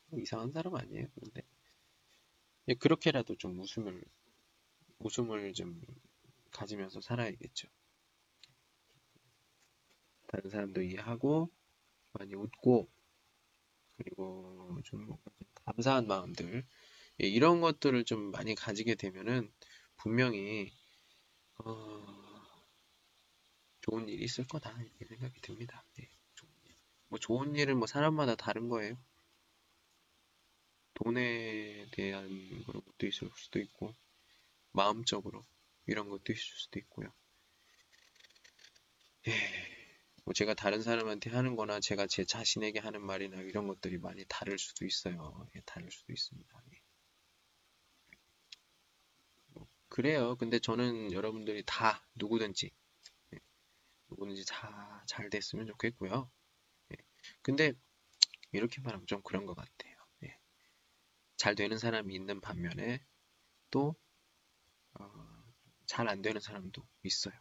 뭐 이상한 사람 아니에요. 근데 예, 그렇게라도 좀 웃음을 웃음을 좀 가지면서 살아야겠죠. 다른 사람도 이해하고 많이 웃고 그리고 좀 감사한 마음들 예, 이런 것들을 좀 많이 가지게 되면은 분명히 어, 좋은 일이 있을 거다 이렇게 생각이 듭니다. 예, 좋은 일. 뭐 좋은 일은 뭐 사람마다 다른 거예요. 돈에 대한 그런 것도 있을 수도 있고 마음적으로 이런 것도 있을 수도 있고요. 예, 뭐 제가 다른 사람한테 하는 거나 제가 제 자신에게 하는 말이나 이런 것들이 많이 다를 수도 있어요. 예, 다를 수도 있습니다. 예. 뭐 그래요. 근데 저는 여러분들이 다 누구든지 예, 누구든지 다 잘 됐으면 좋겠고요. 예, 근데 이렇게 말하면 좀 그런 것 같아요. 예. 잘 되는 사람이 있는 반면에 또 어, 잘안 되는 사람도 있어요.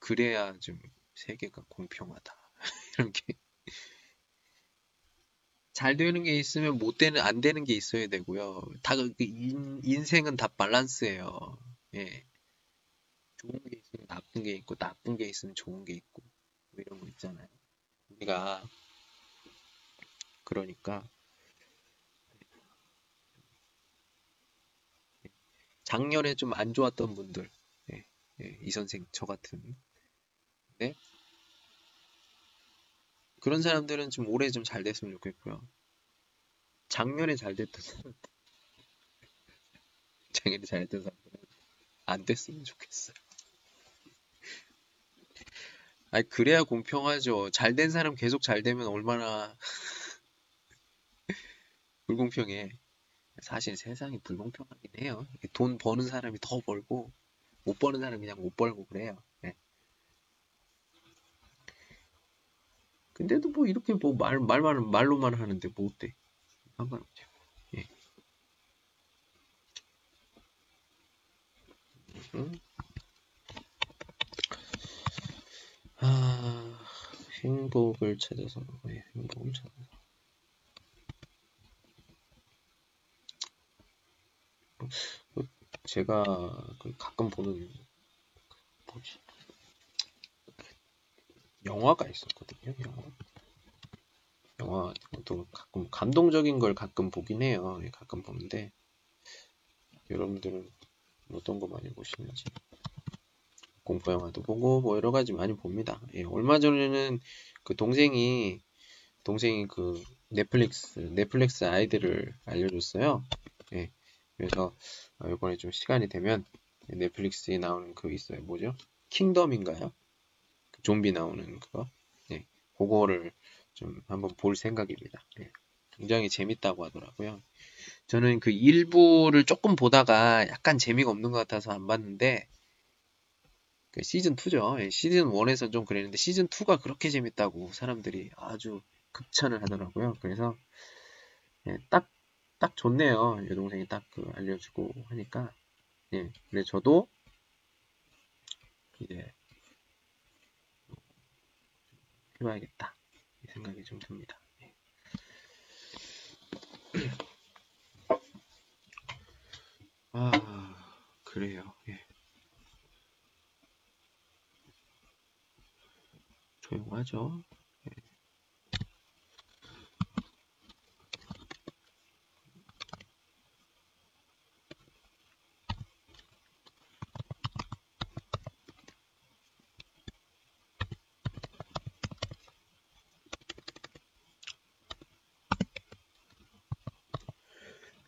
그래야 좀 세계가 공평하다. 이런 게. 잘 되는 게 있으면 못 되는, 안 되는 게 있어야 되고요. 다, 그 인, 인생은 다 밸런스예요. 예. 좋은 게 있으면 나쁜 게 있고, 나쁜 게 있으면 좋은 게 있고, 뭐 이런 거 있잖아요. 우리가, 그러니까, 작년에 좀 안 좋았던 분들, 예, 예, 이 선생, 저 같은, 네? 그런 사람들은 좀 올해 좀 잘 됐으면 좋겠고요. 작년에 잘 됐던 사람들, 작년에 잘 됐던 사람들은 안 됐으면 좋겠어요. 아니, 그래야 공평하죠. 잘 된 사람 계속 잘 되면 얼마나 불공평해. 사실 세상이 불공평하긴 해요. 돈 버는 사람이 더 벌고 못 버는 사람이 그냥 못 벌고 그래요. 네. 근데도 뭐 이렇게 뭐 말 말만 말로만 하는데 뭐 어때? 상관없죠. 예. 음? 아, 행복을 찾아서, 예, 행복을 찾아서. 제가 그 가끔 보는 뭐지 영화가 있었거든요. 영화. 영화 또 가끔 감동적인 걸 가끔 보긴 해요. 예, 가끔 보는데 여러분들은 어떤 거 많이 보시는지 공포 영화도 보고 뭐 여러 가지 많이 봅니다. 예, 얼마 전에는 그 동생이 동생이 그 넷플릭스 넷플릭스 아이들을 알려줬어요. 예, 그래서 어, 이번에 좀 시간이 되면 넷플릭스에 나오는 그 있어요. 뭐죠? 킹덤인가요? 그 좀비 나오는 그거. 네, 그거를 좀 한번 볼 생각입니다. 네, 굉장히 재밌다고 하더라고요. 저는 그 일부를 조금 보다가 약간 재미가 없는 것 같아서 안 봤는데 그 시즌 2죠. 예, 시즌 1에서 좀 그랬는데 시즌 2가 그렇게 재밌다고 사람들이 아주 극찬을 하더라고요. 그래서 예, 딱 딱 좋네요. 여동생이 딱 그 알려주고 하니까. 예. 근데 저도 이제 해봐야겠다. 이 생각이 좀 듭니다. 예. 아, 그래요. 예. 조용하죠?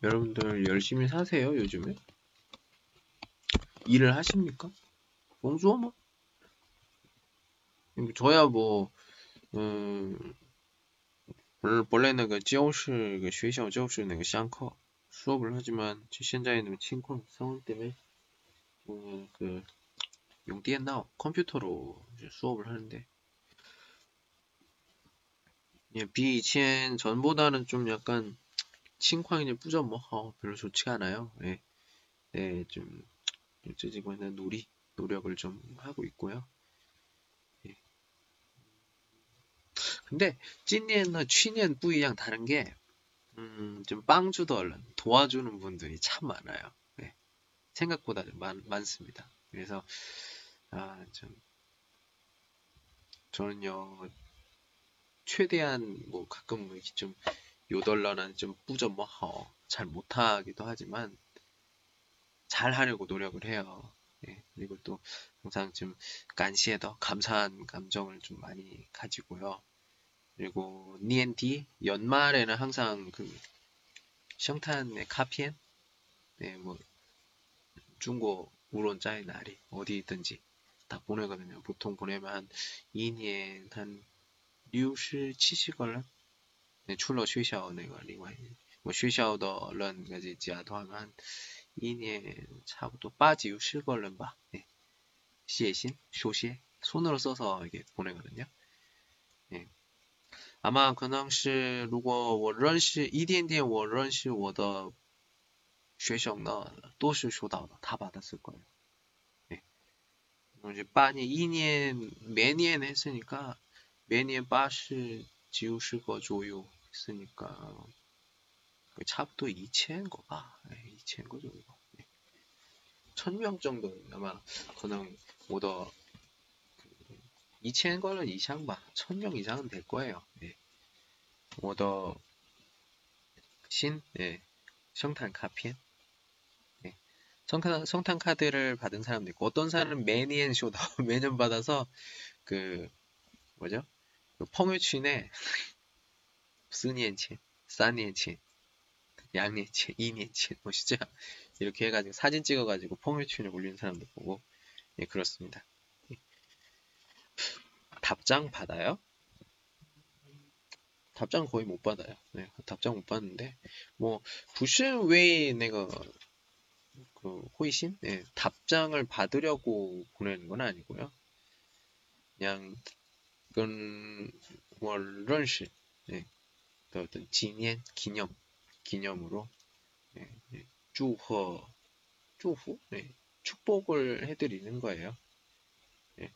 여러분들 열심히 사세요, 요즘에? 일을 하십니까? 봉주어 뭐? 저야 뭐, 음, 本来那个教室个学校教室那个上课 수업을 하지만 현재는情况 상황 때문에 어, 그 용电脑 컴퓨터로 수업을 하는데 예, 비以前 전보다는 좀 약간 칭광이 뿌져 뭐 어, 별로 좋지가 않아요. 예. 네, 좀 찌지고 있는 노리 노력을 좀 하고 있고요. 예. 근데 찐년은 취년 뿌이랑 다른 게 음, 좀 빵주도 얼른 도와주는 분들이 참 많아요. 네. 생각보다 많, 많습니다. 그래서, 아, 좀, 저는요, 최대한 뭐 가끔 뭐 이렇게 좀 요덜러는 좀 뿌져 뭐잘 못하기도 하지만 잘 하려고 노력을 해요. 예, 그리고 또 항상 좀 간시에 더 감사한 감정을 좀 많이 가지고요. 그리고 니엔디 연말에는 항상 그 샹탄의 카피엔 네, 뭐 중국 우론 짜의 날이 어디든지 다 보내거든요. 보통 보내면 한 2년 한 60, 70걸런 네, 출러 学校那个另外뭐学校的人까지加的话한 2년 차부터 빠지 60걸런 봐. 네. 시에신, 쇼시 손으로 써서 이게 보내거든요. 네. 阿妈可能是如果我认识一点点，我认识我的学生呢，都是收到的，他把它쓸거예 요。 네， 이제 반이 2년 매년 했으니까 매년 80, 90거 조요 했으니까 차부터 2,000거 봐. 네, 2,000거 정도. 네. 1000명 정도 아마 그냥 오더 2,000거는 이상 봐. 1,000명 이상은 될 거예요. 네. 오더 신, 네. 성탄 카피엔. 네. 성탄, 성탄 카드를 받은 사람도 있고, 어떤 사람은 매니엔 쇼다 매년 받아서, 그, 뭐죠? 그 펑유친에, 스니엔친, 사니엔친, 양니엔친, 이니엔친, 뭐 진짜, 이렇게 해가지고 사진 찍어가지고 펑유친에 올리는 사람도 보고, 예, 그렇습니다. 답장 받아요? 답장 거의 못 받아요. 네, 답장 못 받는데 뭐 부신 왜 내가 그 호이신 네, 답장을 받으려고 보내는 건 아니고요. 그냥 그건 월런시 예, 그 어떤 기념 기념 기념으로 예, 예, 주허 주후 예, 축복을 해드리는 거예요. 예.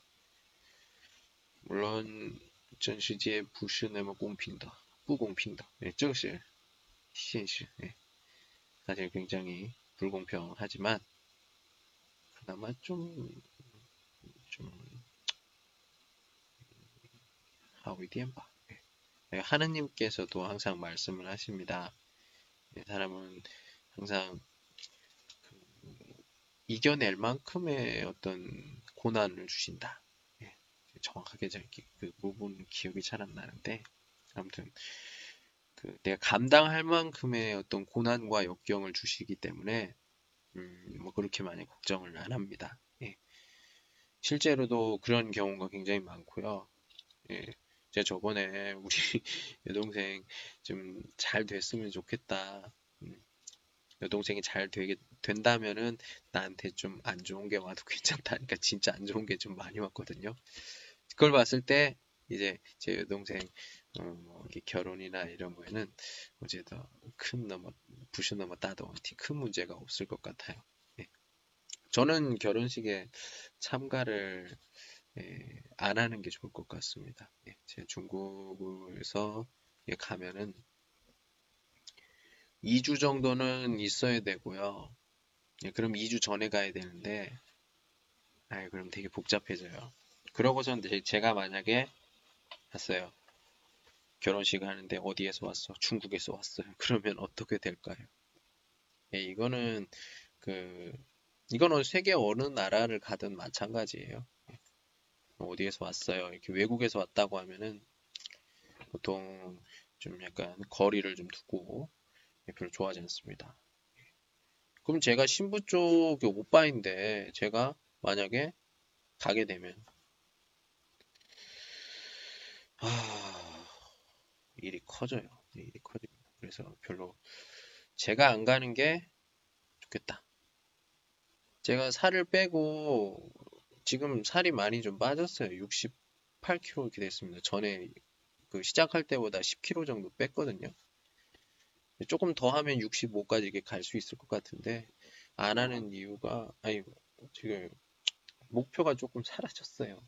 물론 전시지의 부시는 뭐 공핀다, 부공핀다, 예, 정실, 현실. 예. 사실 굉장히 불공평하지만 그나마 좀좀 좀 하느님께서도 항상 말씀을 하십니다. 네, 사람은 항상 그 이겨낼 만큼의 어떤 고난을 주신다. 정확하게 그 부분 기억이 잘 안 나는데 아무튼 그 내가 감당할 만큼의 어떤 고난과 역경을 주시기 때문에 음, 뭐 그렇게 많이 걱정을 안 합니다. 예. 실제로도 그런 경우가 굉장히 많고요. 예. 제가 저번에 우리 여동생 좀 잘 됐으면 좋겠다. 음, 여동생이 잘 되게 된다면은 나한테 좀 안 좋은 게 와도 괜찮다니까 진짜 안 좋은 게 좀 많이 왔거든요. 그걸 봤을 때 이제 제 여동생 어, 뭐 결혼이나 이런 거에는 어제 더큰 넘어 부셔 넘어 따도 큰 문제가 없을 것 같아요. 예. 저는 결혼식에 참가를 예, 안 하는 게 좋을 것 같습니다. 예, 제 중국에서 예, 가면은 2주 정도는 있어야 되고요. 예, 그럼 2주 전에 가야 되는데, 아, 그럼 되게 복잡해져요. 그러고선 제가 만약에 했어요. 결혼식 하는데 어디에서 왔어? 중국에서 왔어요. 그러면 어떻게 될까요? 예, 이거는 그 이거는 세계 어느 나라를 가든 마찬가지예요. 어디에서 왔어요? 이렇게 외국에서 왔다고 하면은 보통 좀 약간 거리를 좀 두고 별로 좋아하지 않습니다. 그럼 제가 신부 쪽 오빠인데 제가 만약에 가게 되면 아 일이 커져요. 일이 커집니다. 그래서 별로 제가 안 가는 게 좋겠다. 제가 살을 빼고 지금 살이 많이 좀 빠졌어요. 68kg 이렇게 됐습니다. 전에 그 시작할 때보다 10kg 정도 뺐거든요. 조금 더 하면 65까지 갈수 있을 것 같은데 안 하는 이유가 아니 지금 목표가 조금 사라졌어요.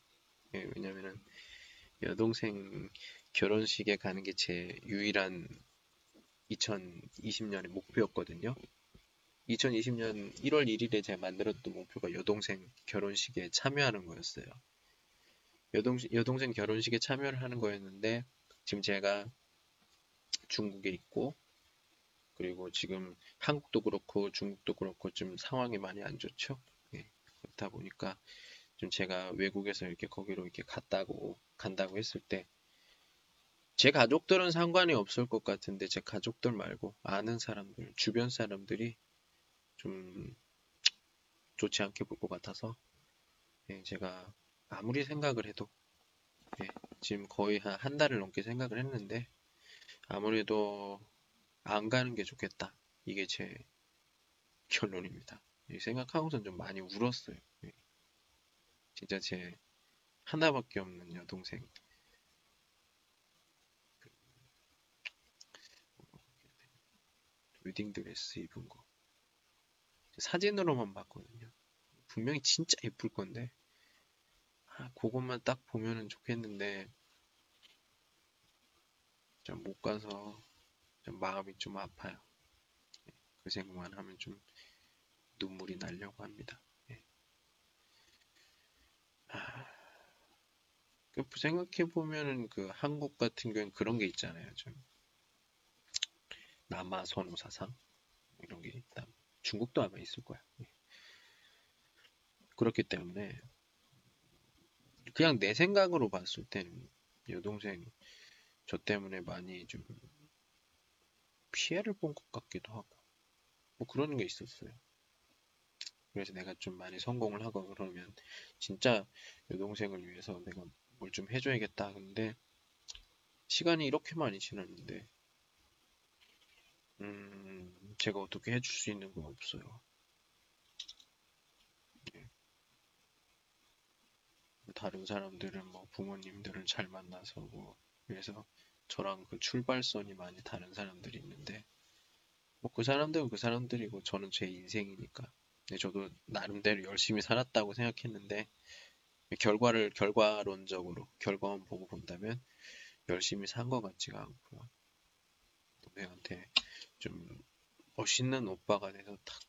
예, 왜냐면은 여동생 결혼식에 가는 게 제 유일한 2020년의 목표였거든요. 2020년 1월 1일에 제가 만들었던 목표가 여동생 결혼식에 참여하는 거였어요. 여동생, 여동생 결혼식에 참여를 하는 거였는데 지금 제가 중국에 있고 그리고 지금 한국도 그렇고 중국도 그렇고 좀 상황이 많이 안 좋죠. 예, 그렇다 보니까 좀 제가 외국에서 이렇게 거기로 이렇게 갔다고 간다고 했을 때 제 가족들은 상관이 없을 것 같은데 제 가족들 말고 아는 사람들, 주변 사람들이 좀 좋지 않게 볼 것 같아서 예, 제가 아무리 생각을 해도 예, 지금 거의 한, 한 달을 넘게 생각을 했는데 아무래도 안 가는 게 좋겠다. 이게 제 결론입니다. 생각하고선 좀 많이 울었어요. 예. 진짜 제 하나밖에 없는 여동생 웨딩드레스 입은 거 사진으로만 봤거든요. 분명히 진짜 예쁠 건데 아, 그것만 딱 보면은 좋겠는데 좀 못 가서 좀 마음이 좀 아파요. 예, 그 생각만 하면 좀 눈물이 나려고 합니다. 예. 아, 그 생각해 보면은 그 한국 같은 경우는 그런 게 있잖아요. 좀 남아 선호 사상 이런 게 있다. 중국도 아마 있을 거야. 예. 그렇기 때문에 그냥 내 생각으로 봤을 때는 여동생 저 때문에 많이 좀 피해를 본 것 같기도 하고 뭐 그런 게 있었어요. 그래서 내가 좀 많이 성공을 하고 그러면 진짜 여동생을 위해서 내가 뭘 좀 해줘야겠다. 근데 시간이 이렇게 많이 지났는데 음, 제가 어떻게 해줄 수 있는 건 없어요. 네. 다른 사람들은 뭐 부모님들을 잘 만나서 뭐 그래서 저랑 그 출발선이 많이 다른 사람들이 있는데 뭐 그 사람들은 그 사람들이고 저는 제 인생이니까 네, 저도 나름대로 열심히 살았다고 생각했는데 결과를 결과론적으로 결과만 보고 본다면 열심히 산 것 같지가 않고요. 동생한테 좀 멋있는 오빠가 돼서 탁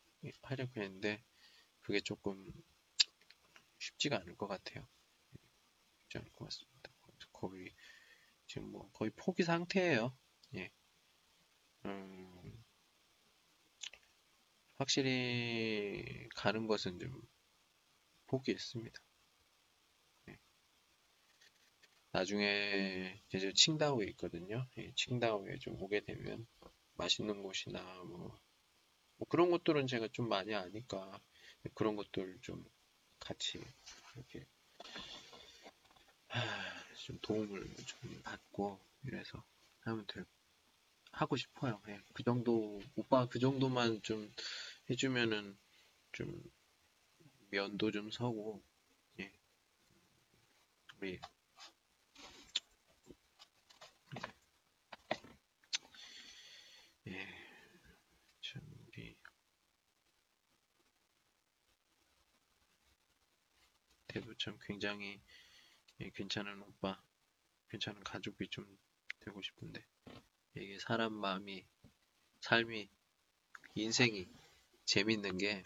하려고 했는데 그게 조금 쉽지가 않을 것 같아요. 쉽지 않을 것 같습니다. 거의 지금 뭐 거의 포기 상태예요. 예. 음, 확실히 가는 것은 좀 포기했습니다. 예. 나중에 이제 칭다오에 있거든요. 예, 칭다오에 좀 오게 되면 맛있는 곳이나 뭐, 뭐 그런 것들은 제가 좀 많이 아니까 그런 것들 좀 같이 이렇게 좀 도움을 좀 받고 이래서 하면 될 하고 싶어요. 예, 그 정도 오빠 그 정도만 좀 해주면은 좀 면도 좀 서고 예. 우리 예, 참 우리 대도 참 굉장히 예, 괜찮은 오빠, 괜찮은 가족이 좀 되고 싶은데 이게 사람 마음이 삶이 인생이 재밌는 게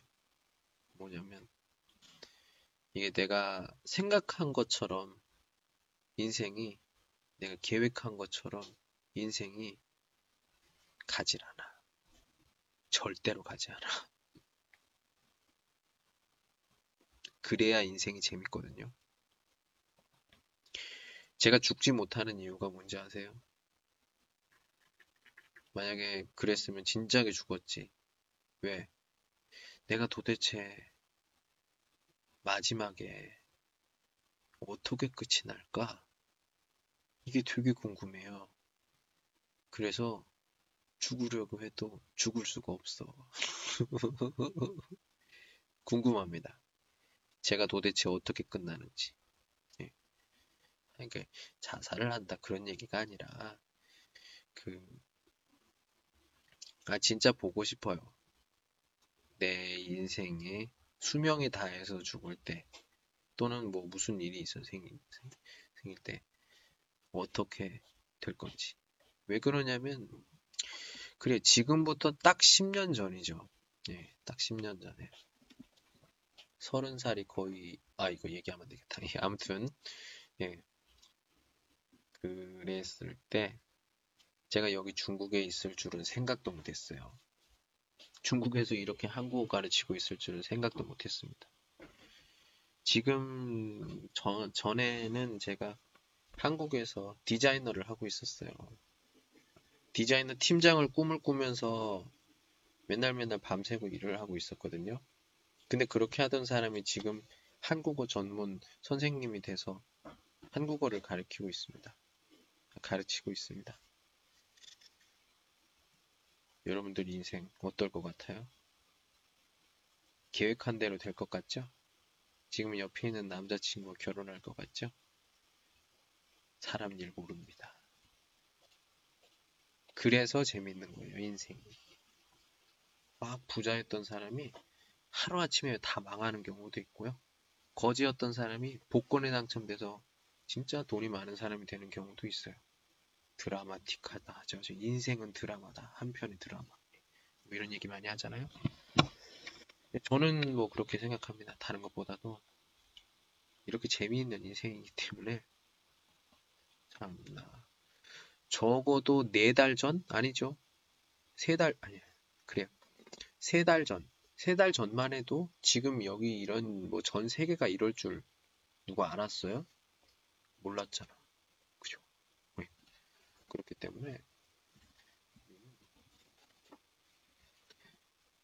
뭐냐면 이게 내가 생각한 것처럼 인생이 내가 계획한 것처럼 인생이 가질 않아. 절대로 가지 않아. 그래야 인생이 재밌거든요. 제가 죽지 못하는 이유가 뭔지 아세요? 만약에 그랬으면 진작에 죽었지. 왜? 내가 도대체 마지막에 어떻게 끝이 날까? 이게 되게 궁금해요. 그래서 죽으려고 해도 죽을 수가 없어. 궁금합니다. 제가 도대체 어떻게 끝나는지. 예. 그러니까 자살을 한다 그런 얘기가 아니라 그 아, 진짜 보고 싶어요. 내 인생에 수명이 다해서 죽을 때, 또는 뭐 무슨 일이 있어 생길, 생길 때, 어떻게 될 건지. 왜 그러냐면, 그래, 지금부터 딱 10년 전이죠. 예, 딱 10년 전에. 30살이 거의, 아, 이거 얘기하면 안 되겠다. 예, 아무튼, 예. 그랬을 때, 제가 여기 중국에 있을 줄은 생각도 못했어요. 중국에서 이렇게 한국어 가르치고 있을 줄은 생각도 못했습니다. 지금 전, 전에는 제가 한국에서 디자이너를 하고 있었어요. 디자이너 팀장을 꿈을 꾸면서 맨날 맨날 밤새고 일을 하고 있었거든요. 근데 그렇게 하던 사람이 지금 한국어 전문 선생님이 돼서 한국어를 가르치고 있습니다. 가르치고 있습니다. 여러분들 인생 어떨 것 같아요? 계획한 대로 될 것 같죠? 지금 옆에 있는 남자친구와 결혼할 것 같죠? 사람 일 모릅니다. 그래서 재밌는 거예요, 인생이. 막 부자였던 사람이 하루아침에 다 망하는 경우도 있고요. 거지였던 사람이 복권에 당첨돼서 진짜 돈이 많은 사람이 되는 경우도 있어요. 드라마틱하다 하죠. 인생은 드라마다. 한편의 드라마. 뭐 이런 얘기 많이 하잖아요. 저는 뭐 그렇게 생각합니다. 다른 것보다도 이렇게 재미있는 인생이기 때문에 참나 적어도 네 달 전? 아니죠. 세 달, 아니, 그래요. 세 달 전. 세 달 전만 해도 지금 여기 이런 뭐 전 세계가 이럴 줄 누가 알았어요? 몰랐잖아. 그렇기 때문에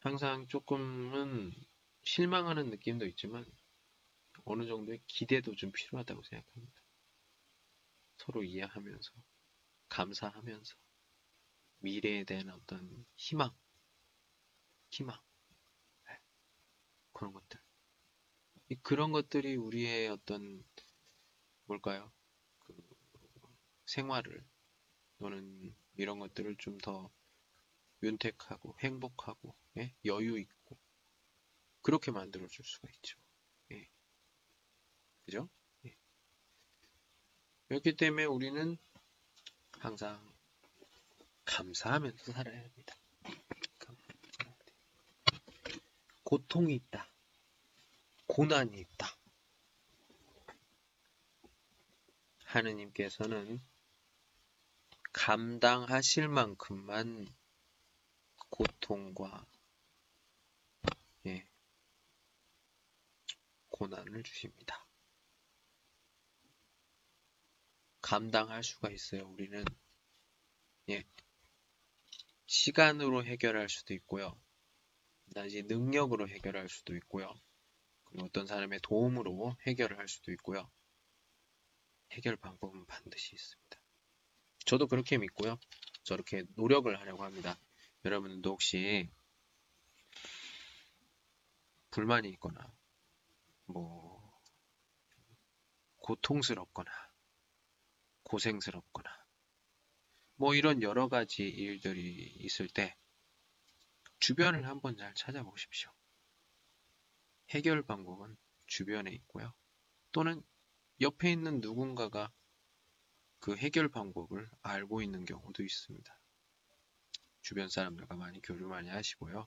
항상 조금은 실망하는 느낌도 있지만 어느 정도의 기대도 좀 필요하다고 생각합니다. 서로 이해하면서 감사하면서 미래에 대한 어떤 희망, 희망 네. 그런 것들 그런 것들이 우리의 어떤 뭘까요? 그 생활을 또는 이런 것들을 좀 더 윤택하고 행복하고 예? 여유 있고 그렇게 만들어 줄 수가 있죠. 예. 그죠? 예. 그렇기 때문에 우리는 항상 감사하면서 살아야 합니다. 고통이 있다. 고난이 있다. 하느님께서는 감당하실 만큼만 고통과 예, 고난을 주십니다. 감당할 수가 있어요. 우리는 예, 시간으로 해결할 수도 있고요. 다시 능력으로 해결할 수도 있고요. 어떤 사람의 도움으로 해결을 할 수도 있고요. 해결 방법은 반드시 있습니다. 저도 그렇게 믿고요. 저렇게 노력을 하려고 합니다. 여러분도 혹시 불만이 있거나 뭐 고통스럽거나 고생스럽거나 뭐 이런 여러 가지 일들이 있을 때 주변을 한번 잘 찾아보십시오. 해결 방법은 주변에 있고요. 또는 옆에 있는 누군가가 그 해결 방법을 알고 있는 경우도 있습니다. 주변 사람들과 많이 교류 많이 하시고요.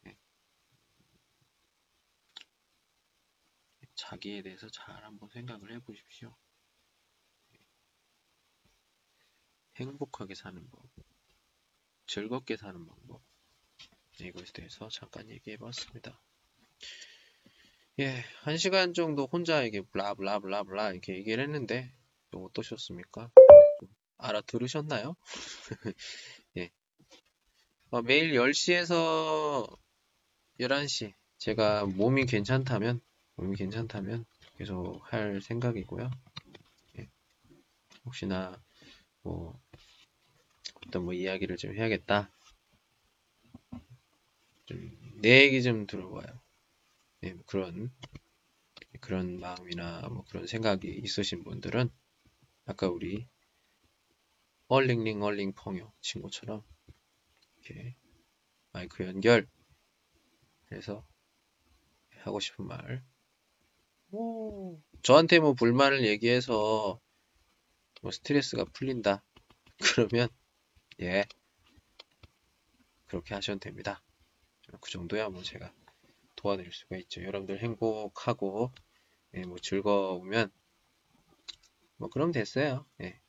네. 자기에 대해서 잘 한번 생각을 해 보십시오. 네. 행복하게 사는 법, 즐겁게 사는 방법, 네, 이것에 대해서 잠깐 얘기해 봤습니다. 예, 한 시간 정도 혼자 이게 블라블라블라블라 이렇게 얘기를 했는데, 어떠셨습니까? 알아들으셨나요? 예, 어, 매일 10시에서 11시 제가 몸이 괜찮다면 몸이 괜찮다면 계속 할 생각이고요. 예. 혹시나 뭐 어떤 뭐 이야기를 좀 해야겠다. 좀 내 얘기 좀 들어봐요. 예, 뭐 그런 그런 마음이나 뭐 그런 생각이 있으신 분들은 아까 우리 얼링링 얼링 펑요 친구처럼 이렇게 마이크 연결 해서 하고 싶은 말. 오, 저한테 뭐 불만을 얘기해서 뭐 스트레스가 풀린다. 그러면 예 그렇게 하셔도 됩니다. 그 정도야 뭐 제가 도와드릴 수가 있죠 여러분들 행복하고 예, 뭐 즐거우면 뭐 그럼 됐어요 예.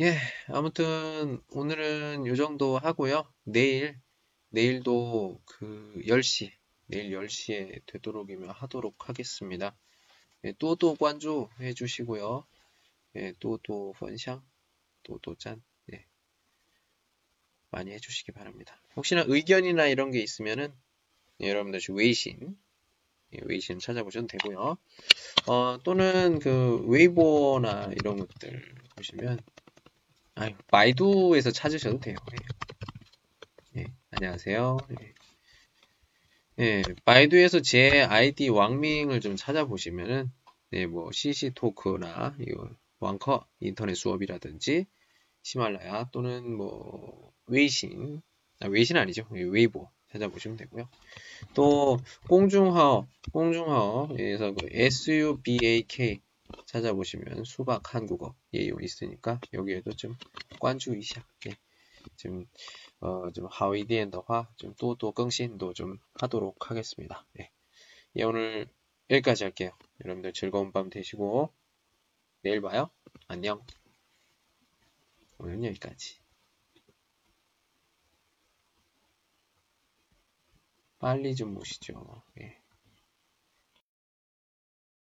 예, 아무튼 오늘은 요 정도 하고요. 내일 내일도 그 10시 내일 10시에 되도록이면 하도록 하겠습니다. 예, 또또 관주 해 주시고요. 예, 또또 펀샹, 또또 짠, 예, 많이 해주시기 바랍니다. 혹시나 의견이나 이런 게 있으면은 예, 여러분들 웨이신, 예, 웨이신 찾아보셔도 되고요. 어, 또는 그 웨이보나 이런 것들 보시면 아유, 바이두에서 찾으셔도 돼요. 예. 예, 안녕하세요. 예. 예, 바이두에서 제 아이디 网名을 좀 찾아보시면은, 네, 뭐, CCtalk나, 이거, 网课 인터넷 수업이라든지, 히말라야 또는 뭐, 웨이신, 아, 웨이신 아니죠. 예, 웨이보 찾아보시면 되고요. 또 꽁중하어, 꽁중하어에서 그 SUBAK 찾아보시면 수박 한국어 예요 있으니까 여기에도 좀 관주이샤. 예. 지금 어, 좀 하위디엔더화 좀 또또更신도 좀 하도록 하겠습니다. 예. 예, 오늘 여기까지 할게요. 여러분들 즐거운 밤 되시고 내일 봐요. 안녕. 오늘은 여기까지. 빨리 좀 모시죠. 예.